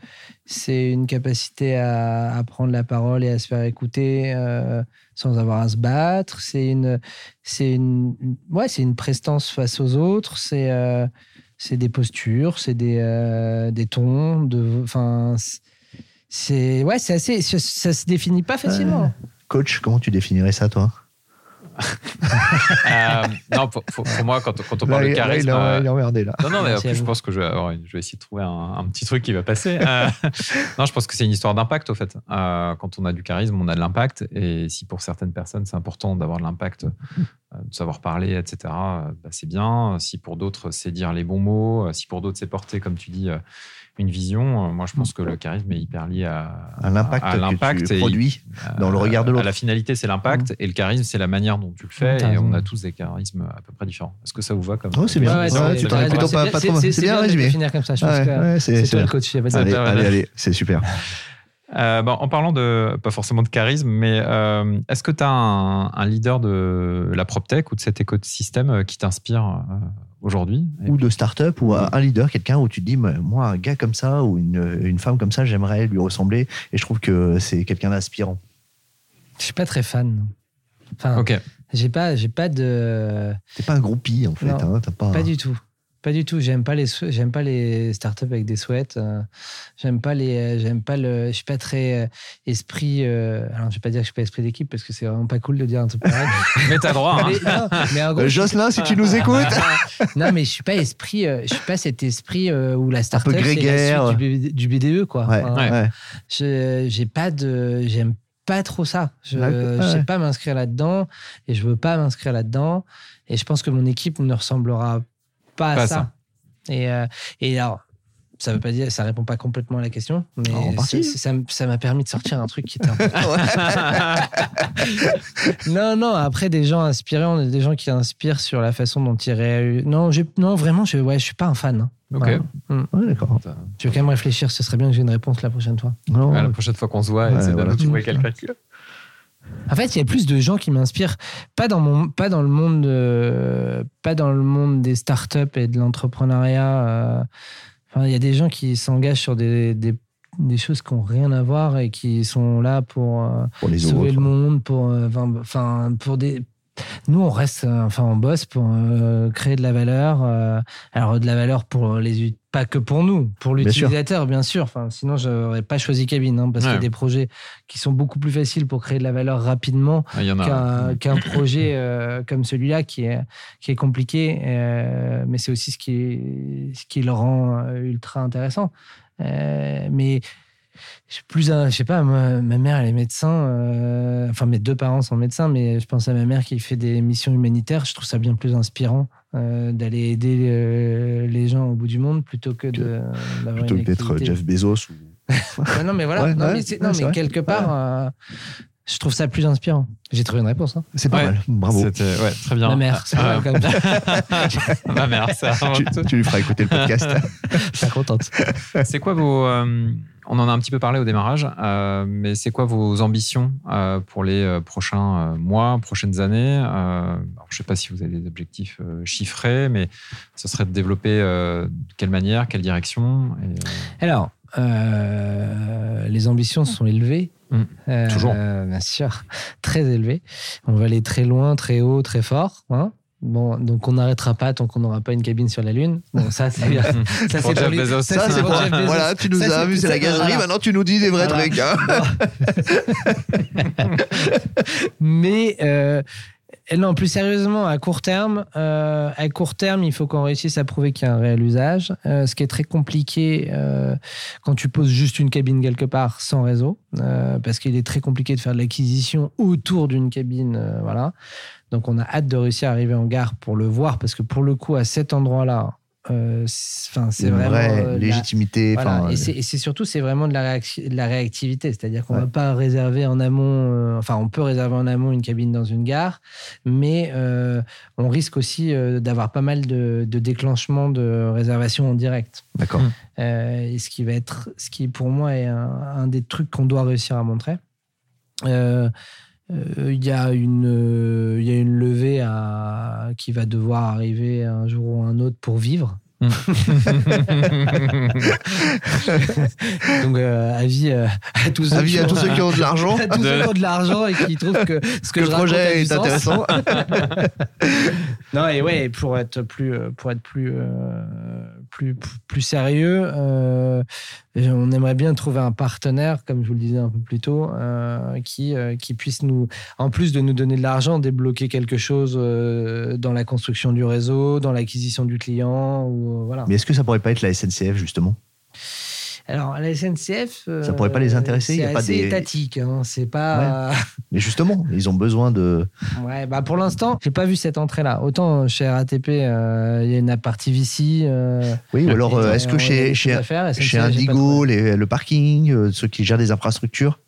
[SPEAKER 3] c'est une capacité à, prendre la parole et à se faire écouter euh, sans avoir à se battre. C'est une, c'est une, ouais, c'est une prestance face aux autres. C'est, euh, c'est des postures, c'est des, euh, des tons. De, enfin, c'est, ouais, c'est assez, ça, ça, se définit pas facilement.
[SPEAKER 2] Coach, comment tu définirais ça, toi?
[SPEAKER 1] euh, non, pour, moi, quand, quand on parle de charisme.
[SPEAKER 2] il, est emmerdé, là.
[SPEAKER 1] Non, non, mais après, je pense que je vais, je vais essayer de trouver un, petit truc qui va passer. Euh, non, je pense que c'est une histoire d'impact, au fait. Euh, quand on a du charisme, on a de l'impact. Et si pour certaines personnes, c'est important d'avoir de l'impact, de savoir parler, etc., bah, c'est bien. Si pour d'autres, c'est dire les bons mots. Si pour d'autres, c'est porter, comme tu dis, une vision. Euh, moi, je pense que le charisme est hyper lié à,
[SPEAKER 2] l'impact que tu produis dans le regard de l'autre.
[SPEAKER 1] La finalité, c'est l'impact, mmh. et le charisme, c'est la manière dont tu le fais. Et on a tous des charismes à peu près différents. Est-ce que ça vous va comme
[SPEAKER 2] oh, c'est bien. c'est
[SPEAKER 3] bien résumé. Définir comme ça. Je pense que c'est toi le coach.
[SPEAKER 2] Allez, allez, c'est super.
[SPEAKER 1] Euh, bon, en parlant de, pas forcément de charisme, mais euh, est-ce que tu as un, un, leader de la PropTech ou de cet écosystème qui t'inspire aujourd'hui.
[SPEAKER 2] Ou de start-up, ou un leader, quelqu'un où tu te dis, moi, un gars comme ça, ou une, une femme comme ça, j'aimerais lui ressembler. Et je trouve que c'est quelqu'un d'inspirant.
[SPEAKER 3] Je suis pas très fan. Enfin,
[SPEAKER 1] ok.
[SPEAKER 3] J'ai pas, j'ai pas de.
[SPEAKER 2] T'es pas un groupie en fait. hein,
[SPEAKER 3] pas... pas du tout. Pas du tout. J'aime pas les j'aime pas les startups avec des sweats. Euh, j'aime pas les euh, j'aime pas le je suis pas très euh, esprit alors je vais pas dire que je suis pas esprit d'équipe parce que c'est vraiment pas cool de dire un truc pareil.
[SPEAKER 1] mais t'as droit.
[SPEAKER 2] Hein. Jocelyn si tu nous écoutes.
[SPEAKER 3] non mais je suis pas esprit je suis pas cet esprit où la startup c'est la suite du, BDE quoi.
[SPEAKER 2] Ouais,
[SPEAKER 3] j'ai pas de j'aime pas trop ça. Je ne sais pas m'inscrire là-dedans et je veux pas m'inscrire là-dedans. Et je pense que mon équipe ne ressemblera pas, à ça. Et, euh, et alors, ça veut pas dire, ça répond pas complètement à la question, mais ça m'a permis de sortir un truc qui était non, non, après des gens inspirés, on a des gens qui inspirent sur la façon dont ils réagissent. Non, non, vraiment, je, ouais, je suis pas un fan. Hein.
[SPEAKER 1] Ok.
[SPEAKER 2] Mm. d'accord.
[SPEAKER 3] Tu veux quand même réfléchir, ce serait bien que j'ai une réponse la prochaine fois.
[SPEAKER 1] Non, la prochaine fois qu'on se voit, c'est de trouver quelqu'un
[SPEAKER 3] en fait, il y a plus de gens qui m'inspirent, pas dans mon, pas dans le monde, pas dans le monde des startups et de l'entrepreneuriat. Euh, enfin, il y a des gens qui s'engagent sur des, des, des, choses qui n'ont rien à voir et qui sont là pour, euh,
[SPEAKER 2] pour les
[SPEAKER 3] sauver le monde, pour, euh, enfin, pour des, nous, on reste, enfin, on bosse pour créer de la valeur. alors, de la valeur pour les pas que pour nous, pour l'utilisateur, bien, sûr. Enfin, sinon, je n'aurais pas choisi Cabine, hein, parce qu'il y a des projets qui sont beaucoup plus faciles pour créer de la valeur rapidement ah, qu'un projet euh, comme celui-là qui est, qui est compliqué. Euh, mais c'est aussi ce qui, ce qui le rend euh, ultra intéressant. mais je plus je sais pas ma mère elle est médecin enfin mes deux parents sont médecins mais je pense à ma mère qui fait des missions humanitaires. Je trouve ça bien plus inspirant euh, d'aller aider euh, les gens au bout du monde plutôt que, de
[SPEAKER 2] plutôt que d'être Jeff Bezos ou
[SPEAKER 3] non mais voilà. Non, mais, quelque part Je trouve ça plus inspirant. J'ai trouvé une réponse. Hein.
[SPEAKER 2] C'est pas
[SPEAKER 1] Ouais.
[SPEAKER 2] mal. Bravo.
[SPEAKER 1] C'était ouais, très bien.
[SPEAKER 3] Ma mère, c'est
[SPEAKER 1] Ah,
[SPEAKER 3] pas comme ça.
[SPEAKER 1] Ma mère, ça.
[SPEAKER 2] Tu, tu lui feras écouter le podcast.
[SPEAKER 3] Je suis contente.
[SPEAKER 1] C'est quoi vos. euh, on en a un petit peu parlé au démarrage, euh, mais c'est quoi vos ambitions euh, pour les prochains euh, mois, prochaines années Euh, alors, Je ne sais pas si vous avez des objectifs euh, chiffrés, mais ce serait de développer euh, de quelle manière, quelle direction et, euh,
[SPEAKER 3] Alors, euh, les ambitions sont élevées.
[SPEAKER 1] Mm.
[SPEAKER 3] Euh,
[SPEAKER 1] Toujours.
[SPEAKER 3] Bien sûr, très élevées. On va aller très loin, très haut, très fort. hein. Bon, donc on n'arrêtera pas tant qu'on n'aura pas une cabine sur la Lune. Bon, ça c'est ça
[SPEAKER 1] Pour
[SPEAKER 3] c'est pour
[SPEAKER 1] Bezos.
[SPEAKER 3] ça,
[SPEAKER 2] Ça,
[SPEAKER 3] c'est pour
[SPEAKER 2] pour.
[SPEAKER 3] Jeff Bezos.
[SPEAKER 2] Voilà, tu nous
[SPEAKER 3] Ça,
[SPEAKER 2] as
[SPEAKER 3] c'est-
[SPEAKER 2] amusé la
[SPEAKER 3] ça,
[SPEAKER 2] gazerie,
[SPEAKER 3] voilà.
[SPEAKER 2] maintenant tu nous dis des vrais
[SPEAKER 3] Voilà.
[SPEAKER 2] trucs. hein.
[SPEAKER 3] Mais euh, non, plus sérieusement, à court terme, euh, à court terme, il faut qu'on réussisse à prouver qu'il y a un réel usage. Euh, ce qui est très compliqué euh, quand tu poses juste une cabine quelque part sans réseau, parce qu'il est très compliqué de faire de l'acquisition autour d'une cabine, voilà. Donc on a hâte de réussir à arriver en gare pour le voir, parce que pour le coup, à cet endroit-là, euh, c'est 'fin, c'est vraiment
[SPEAKER 2] vraie
[SPEAKER 3] euh, la-
[SPEAKER 2] légitimité.
[SPEAKER 3] voilà.
[SPEAKER 2] enfin,
[SPEAKER 3] et
[SPEAKER 2] euh,
[SPEAKER 3] c'est et c'est surtout, c'est vraiment de la, réac- de la réactivité. C'est-à-dire qu'on
[SPEAKER 2] Ouais.
[SPEAKER 3] va pas réserver en amont, enfin, on peut réserver en amont une cabine dans une gare, mais on risque aussi d'avoir pas mal de, de déclenchements de réservation en direct.
[SPEAKER 2] D'accord.
[SPEAKER 3] Euh, et ce qui va être, ce qui pour moi est un, un des trucs qu'on doit réussir à montrer. Euh, Il y, a une, euh, il y a une levée à, qui va devoir arriver un jour ou un autre pour vivre. Donc, euh, avis euh, à tous ceux
[SPEAKER 2] Avis à
[SPEAKER 3] qui
[SPEAKER 2] tous
[SPEAKER 3] ont-
[SPEAKER 2] ceux qui ont de l'argent.
[SPEAKER 3] à tous ceux qui ont de l'argent et qui trouvent que ce que,
[SPEAKER 2] Que
[SPEAKER 3] je
[SPEAKER 2] le
[SPEAKER 3] raconte a
[SPEAKER 2] projet
[SPEAKER 3] du
[SPEAKER 2] est
[SPEAKER 3] sens.
[SPEAKER 2] intéressant.
[SPEAKER 3] Non, et ouais, pour être plus, euh, pour être plus, euh, plus, plus sérieux, euh, on aimerait bien trouver un partenaire, comme je vous le disais un peu plus tôt, euh, qui, euh, qui puisse nous, en plus de nous donner de l'argent, débloquer quelque chose dans la construction du réseau, dans l'acquisition du client, voilà.
[SPEAKER 2] Mais est-ce que ça pourrait pas être la SNCF, justement?
[SPEAKER 3] Alors, la SNCF, euh,
[SPEAKER 2] Ça pourrait pas les intéresser,
[SPEAKER 3] C'est assez
[SPEAKER 2] des-
[SPEAKER 3] étatique, hein, c'est pas.
[SPEAKER 2] Mais justement, ils ont besoin de.
[SPEAKER 3] Ouais, bah pour l'instant, j'ai pas vu cette entrée-là. Autant chez RATP, euh, il y a une partie VC. euh,
[SPEAKER 2] Oui, ou alors, euh, est-ce
[SPEAKER 3] euh,
[SPEAKER 2] que chez, chez,
[SPEAKER 3] SNCF,
[SPEAKER 2] chez Indigo, les- le parking, euh, ceux qui gèrent des infrastructures,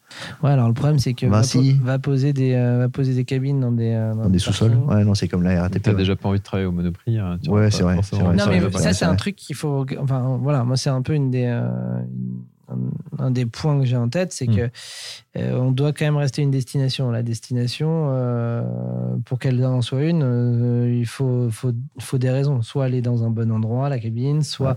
[SPEAKER 3] Ouais, alors le problème, c'est que va, po- va poser des, euh, va poser des cabines dans des, euh,
[SPEAKER 2] dans des sous-sols. Ouais, non, c'est comme la RATP.
[SPEAKER 1] T'as
[SPEAKER 2] ouais.
[SPEAKER 1] déjà pas envie de travailler au Monoprix hein, tu
[SPEAKER 2] Ouais, c'est vrai,
[SPEAKER 3] Non, mais ça, c'est un truc qu'il faut. Enfin, voilà, moi, c'est un peu une des, euh, une- un, un des points que j'ai en tête, c'est
[SPEAKER 1] Mm.
[SPEAKER 3] que euh, on doit quand même rester une destination. La destination, euh, pour qu'elle en soit une, euh, il faut, faut, faut des raisons. Soit aller dans un bon endroit, la cabine, soit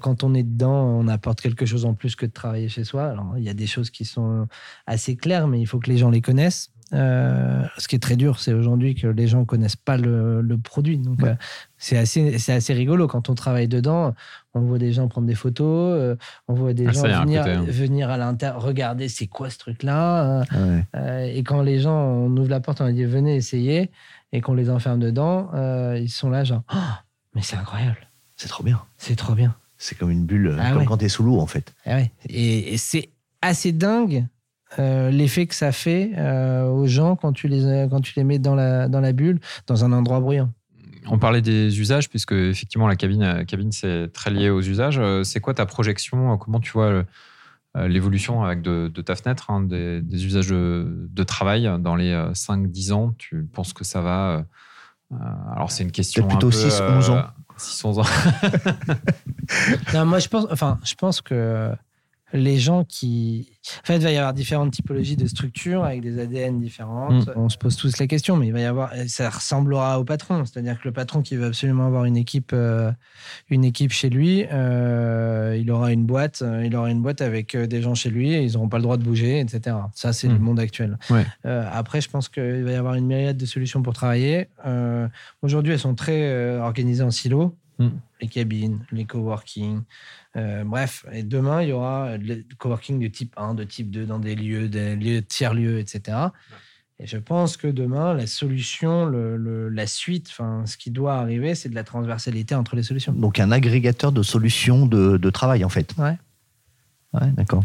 [SPEAKER 3] quand on est dedans, on apporte quelque chose en plus que de travailler chez soi. Alors, il y a des choses qui sont assez claires, mais il faut que les gens les connaissent. Euh, ce qui est très dur, c'est aujourd'hui que les gens connaissent pas le, le produit. Donc,
[SPEAKER 2] Ouais.
[SPEAKER 3] euh, c'est assez, c'est assez rigolo quand on travaille dedans. On voit des gens prendre des photos, euh, on voit des
[SPEAKER 1] Ah,
[SPEAKER 3] gens venir,
[SPEAKER 1] côté, hein.
[SPEAKER 3] venir à l'intérieur, regarder c'est quoi ce truc-là. euh,
[SPEAKER 2] Ouais.
[SPEAKER 3] euh, et quand les gens, on ouvre la porte, on leur dit venez essayer, et qu'on les enferme dedans, euh, ils sont là genre, Ah, mais c'est incroyable,
[SPEAKER 2] C'est trop bien.
[SPEAKER 3] c'est trop bien.
[SPEAKER 2] C'est comme une bulle,
[SPEAKER 3] Ah
[SPEAKER 2] comme
[SPEAKER 3] ouais.
[SPEAKER 2] quand t'es sous l'eau, en fait.
[SPEAKER 3] Ah ouais. Et, et c'est assez dingue euh, l'effet que ça fait euh, aux gens quand tu les, quand tu les mets dans la, dans la bulle, dans un endroit bruyant.
[SPEAKER 1] On parlait des usages, puisque effectivement la cabine, euh, cabine c'est très lié aux usages. Euh, C'est quoi ta projection Comment tu vois euh, euh, l'évolution avec de, de ta fenêtre hein, des, des usages de, de travail dans les 5-10 ans? Tu penses que ça va euh, euh, Alors c'est une question
[SPEAKER 2] plutôt
[SPEAKER 1] un peu,
[SPEAKER 2] 6, 11 ans.
[SPEAKER 1] 6-11 ans.
[SPEAKER 3] Non, moi, je pense, enfin, je pense que les gens qui. En fait, il va y avoir différentes typologies de structures avec des ADN différentes.
[SPEAKER 1] Mm.
[SPEAKER 3] On se pose tous la question, mais il va y avoir. Ça ressemblera au patron. C'est-à-dire que le patron qui veut absolument avoir une équipe, euh, une équipe chez lui, euh, il aura une boîte. euh, Il aura une boîte avec des gens chez lui et ils n'auront pas le droit de bouger, etc. Ça, c'est
[SPEAKER 1] Mm.
[SPEAKER 3] le monde actuel.
[SPEAKER 1] Ouais.
[SPEAKER 3] Euh, après, je pense qu'il va y avoir une myriade de solutions pour travailler. Aujourd'hui, elles sont très organisées en silos.
[SPEAKER 1] Mm.
[SPEAKER 3] Les cabines, les coworking, euh, bref, et demain, il y aura le coworking de type 1, de type 2 dans des lieux, des lieux tiers-lieux, etc. Et je pense que demain, la solution, le, le- la suite, enfin, ce qui doit arriver, c'est de la transversalité entre les solutions.
[SPEAKER 2] Donc, un agrégateur de solutions de, de travail, en fait.
[SPEAKER 3] Ouais.
[SPEAKER 2] Ouais, d'accord.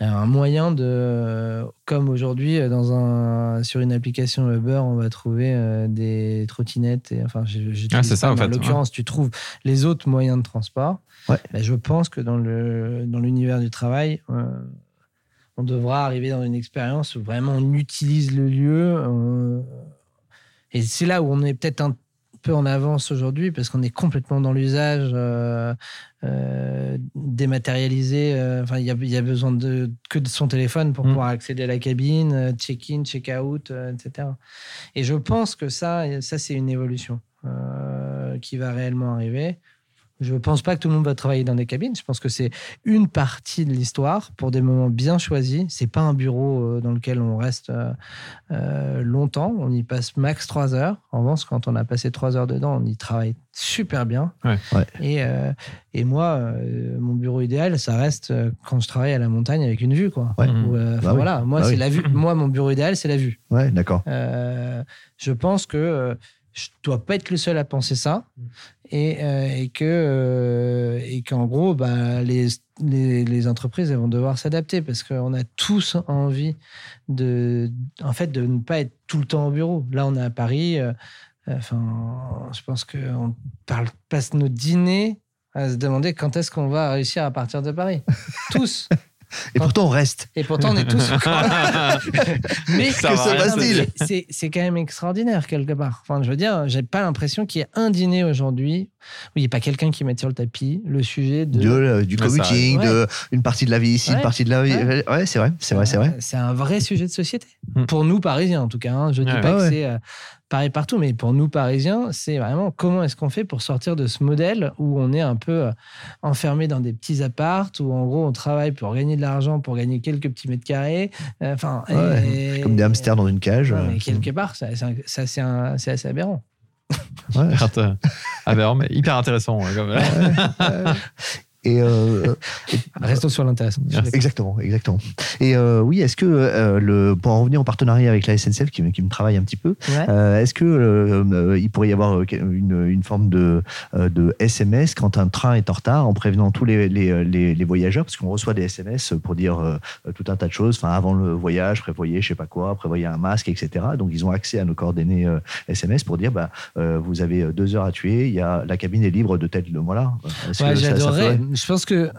[SPEAKER 3] Un moyen de, comme aujourd'hui, euh, dans un, sur une application Uber, on va trouver euh, des trottinettes. Et, enfin, je- j'utilise
[SPEAKER 1] Ah, c'est ça, en fait,
[SPEAKER 3] En l'occurrence, tu trouves les autres moyens de transport.
[SPEAKER 2] Ouais.
[SPEAKER 3] Ben, je pense que dans le dans l'univers du travail, euh, on devra arriver dans une expérience où vraiment on utilise le lieu. euh, et c'est là où on est peut-être un peu en avance aujourd'hui parce qu'on est complètement dans l'usage euh, euh, dématérialisé. euh, Enfin, il y a, il y a besoin de, que de son téléphone pour
[SPEAKER 1] Mm.
[SPEAKER 3] pouvoir accéder à la cabine, check-in, check-out, etc. Et je pense que ça, ça c'est une évolution qui va réellement arriver. Je ne pense pas que tout le monde va travailler dans des cabines. Je pense que c'est une partie de l'histoire pour des moments bien choisis. C'est pas un bureau euh, dans lequel on reste euh, euh, longtemps. On y passe max trois heures. En revanche, quand on a passé trois heures dedans, on y travaille super bien.
[SPEAKER 1] Ouais.
[SPEAKER 2] Ouais.
[SPEAKER 3] Et, euh, et moi, euh, mon bureau idéal, ça reste euh, quand je travaille à la montagne avec une vue. Quoi.
[SPEAKER 2] Ouais. Bah oui.
[SPEAKER 3] voilà, moi,
[SPEAKER 2] Bah
[SPEAKER 3] c'est
[SPEAKER 2] oui.
[SPEAKER 3] la vue. Moi, mon bureau idéal, c'est la vue.
[SPEAKER 2] Ouais, d'accord.
[SPEAKER 3] Euh, je pense que euh, je dois pas être le seul à penser ça et, euh, et que euh, et qu'en gros bah, les, les, les entreprises elles vont devoir s'adapter parce qu'on a tous envie de en fait de ne pas être tout le temps au bureau. Là on est à Paris euh, enfin je pense qu'on parle passe nos dîners à se demander quand est-ce qu'on va réussir à partir de Paris. Tous
[SPEAKER 2] Et pourtant, on reste.
[SPEAKER 3] et pourtant on est tous mais
[SPEAKER 1] Ça
[SPEAKER 2] Que se passe-t-il
[SPEAKER 3] c'est- quand même extraordinaire quelque part. Enfin, je veux dire, j'ai pas l'impression qu'il y ait un dîner aujourd'hui où il n'y a pas quelqu'un qui mette sur le tapis le sujet de.
[SPEAKER 2] De, euh, du
[SPEAKER 1] Ouais, ça
[SPEAKER 2] commuting,
[SPEAKER 3] arrive.
[SPEAKER 2] de une partie de la vie ici, une
[SPEAKER 3] Ouais.
[SPEAKER 2] partie de la vie.
[SPEAKER 3] Ouais.
[SPEAKER 2] Ouais, c'est vrai, c'est vrai, c'est vrai.
[SPEAKER 3] Euh, C'est un vrai sujet de société.
[SPEAKER 1] Hmm.
[SPEAKER 3] Pour nous, Parisiens, en tout cas. hein. Je dis
[SPEAKER 1] Ouais,
[SPEAKER 3] pas
[SPEAKER 2] ouais.
[SPEAKER 3] que c'est euh, pareil partout, mais pour nous, Parisiens, c'est vraiment comment est-ce qu'on fait pour sortir de ce modèle où on est un peu euh, enfermé dans des petits appartes, où en gros, on travaille pour gagner de l'argent, pour gagner quelques petits mètres carrés. Euh, Enfin,
[SPEAKER 2] Ouais,
[SPEAKER 3] et-
[SPEAKER 2] Comme des hamsters dans une cage.
[SPEAKER 3] Ouais, mais
[SPEAKER 2] euh,
[SPEAKER 3] quelque part, ça, ça, ça, c'est un- c'est assez aberrant.
[SPEAKER 2] ouais.
[SPEAKER 1] Ah ben, mais hyper intéressant.
[SPEAKER 2] Et euh,
[SPEAKER 3] Restons sur l'intéressant.
[SPEAKER 2] Exactement, exactement. Et euh, oui, est-ce que euh, le pour en revenir au partenariat avec la SNCF qui, me- qui me travaille un petit peu,
[SPEAKER 3] Ouais.
[SPEAKER 2] est-ce que il pourrait y avoir une, une forme de, de SMS quand un train est en retard, en prévenant tous les, les, les, les voyageurs, parce qu'on reçoit des SMS pour dire tout un tas de choses. Enfin, avant le voyage, prévoyez, je sais pas quoi, prévoyez un masque, etc. Donc ils ont accès à nos coordonnées SMS pour dire, bah, vous avez deux heures à tuer, il y a la cabine est libre de telle, voilà.
[SPEAKER 3] Ouais, j'adorerais. Je pense que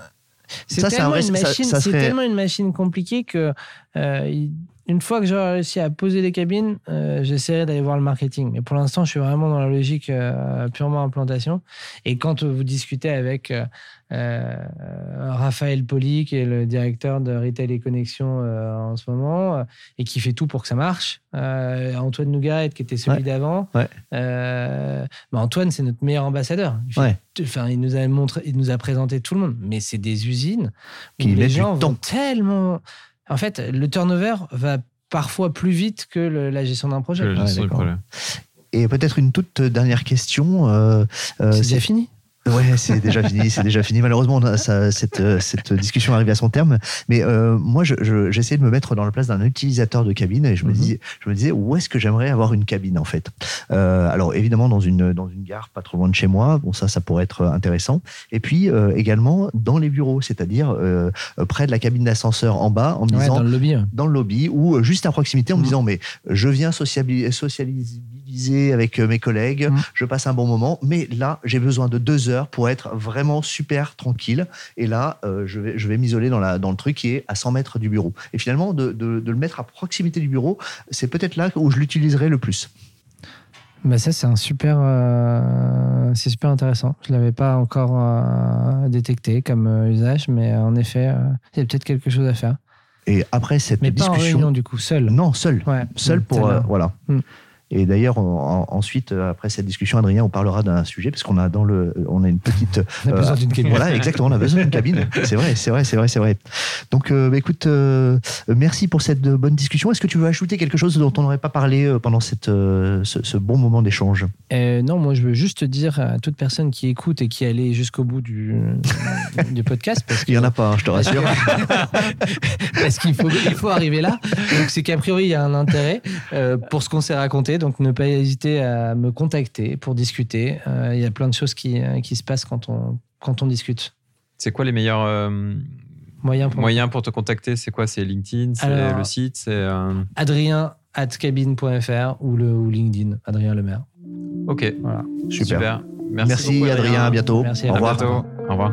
[SPEAKER 3] c'est tellement, une machine,
[SPEAKER 2] ça
[SPEAKER 3] c'est
[SPEAKER 2] serait-
[SPEAKER 3] tellement une machine compliquée que euh, une fois que j'aurai réussi à poser les cabines, euh, j'essaierai d'aller voir le marketing. Mais pour l'instant, je suis vraiment dans la logique euh, purement implantation. Et quand vous discutez avec euh, Raphaël Poli, qui est le directeur de Retail et Connexion en ce moment, et qui fait tout pour que ça marche, Antoine Nougat, qui était celui
[SPEAKER 2] Ouais.
[SPEAKER 3] d'avant,
[SPEAKER 2] Ouais.
[SPEAKER 3] bah, Antoine, c'est notre meilleur ambassadeur. Il fait
[SPEAKER 2] Ouais.
[SPEAKER 3] Enfin, il nous a montré, il nous a présenté tout le monde, mais c'est des usines
[SPEAKER 2] Qui
[SPEAKER 3] où les gens vont tellement. En fait, le turnover va parfois plus vite que le- la gestion d'un projet.
[SPEAKER 2] Ouais, d'accord.
[SPEAKER 1] problème.
[SPEAKER 2] Et peut-être une toute dernière question. euh, euh,
[SPEAKER 3] C'est
[SPEAKER 2] c'est-
[SPEAKER 3] déjà fini.
[SPEAKER 2] Ouais, c'est déjà fini, c'est déjà fini. Malheureusement, ça- cette, euh, cette discussion arrive à son terme. Mais euh, moi, je- je- j'essaie de me mettre dans la place d'un utilisateur de cabine et je me,
[SPEAKER 3] Mhm.
[SPEAKER 2] dis, je me disais où est-ce que j'aimerais avoir une cabine en fait? Euh, alors évidemment dans une dans une gare pas trop loin de chez moi. Bon ça, ça pourrait être intéressant. Et puis euh, également dans les bureaux, c'est-à-dire euh, euh, près de la cabine d'ascenseur en bas, en me
[SPEAKER 3] Ouais,
[SPEAKER 2] disant
[SPEAKER 3] dans le lobby.
[SPEAKER 2] dans le lobby ou juste à proximité en me
[SPEAKER 3] Mhm.
[SPEAKER 2] disant mais je viens sociabi- socialiser avec euh, mes collègues,
[SPEAKER 3] Mhm.
[SPEAKER 2] je passe un bon moment, mais là j'ai besoin de deux heures pour être vraiment super tranquille et là euh, je vais, je vais m'isoler dans, la, dans le truc qui est à 100 mètres du bureau. Et finalement de, de- de le mettre à proximité du bureau, c'est peut-être là où je l'utiliserai le plus.
[SPEAKER 3] Bah ça, c'est un super, euh, c'est super intéressant. Je l'avais pas encore euh, détecté comme usage, mais en effet, il y a peut-être quelque chose à faire.
[SPEAKER 2] Et après cette
[SPEAKER 3] Mais pas en
[SPEAKER 2] discussion...
[SPEAKER 3] réunion du coup, seul.
[SPEAKER 2] non, seul.
[SPEAKER 3] Ouais.
[SPEAKER 2] Seul
[SPEAKER 3] Mm,
[SPEAKER 2] pour... euh,
[SPEAKER 3] l'heure.
[SPEAKER 2] voilà.
[SPEAKER 3] Mm.
[SPEAKER 2] Et d'ailleurs, en- en- ensuite, euh, après cette discussion, Adrien, on parlera d'un sujet, parce qu'on a dans le, on a une petite
[SPEAKER 3] On a
[SPEAKER 2] euh,
[SPEAKER 3] besoin d'une cabine.
[SPEAKER 2] Voilà, exactement. On a besoin d'une cabine. C'est vrai, c'est vrai, c'est vrai, c'est vrai. Donc, euh, bah, écoute, euh, merci pour cette euh, bonne discussion. Est-ce que tu veux ajouter quelque chose dont on n'aurait pas parlé euh, pendant cette, euh, ce, ce bon moment d'échange?
[SPEAKER 3] Euh, non, moi je veux juste dire à toute personne qui écoute et qui allait jusqu'au bout du, du podcast, parce
[SPEAKER 2] Il y en a pas, hein, je te rassure.
[SPEAKER 3] parce qu'il faut, il faut arriver là. Donc c'est qu'a priori il y a un intérêt euh, pour ce qu'on s'est raconté. Donc ne pas hésiter à me contacter pour discuter. Euh, il y a plein de choses qui, euh, qui se passent quand on, quand on discute.
[SPEAKER 1] C'est quoi les meilleurs euh,
[SPEAKER 3] Moyen pour
[SPEAKER 1] moyens pour te contacter? C'est quoi? C'est LinkedIn? C'est le site? C'est euh,
[SPEAKER 3] Adrien at cabine.fr ou, le, ou LinkedIn, Adrien Lemaire.
[SPEAKER 1] Ok,
[SPEAKER 3] Voilà.
[SPEAKER 2] Super.
[SPEAKER 1] super. Merci,
[SPEAKER 2] Merci,
[SPEAKER 1] beaucoup,
[SPEAKER 2] Adrien. À bientôt.
[SPEAKER 3] Merci,
[SPEAKER 2] Au
[SPEAKER 1] À
[SPEAKER 2] revoir.
[SPEAKER 1] bientôt. Au revoir.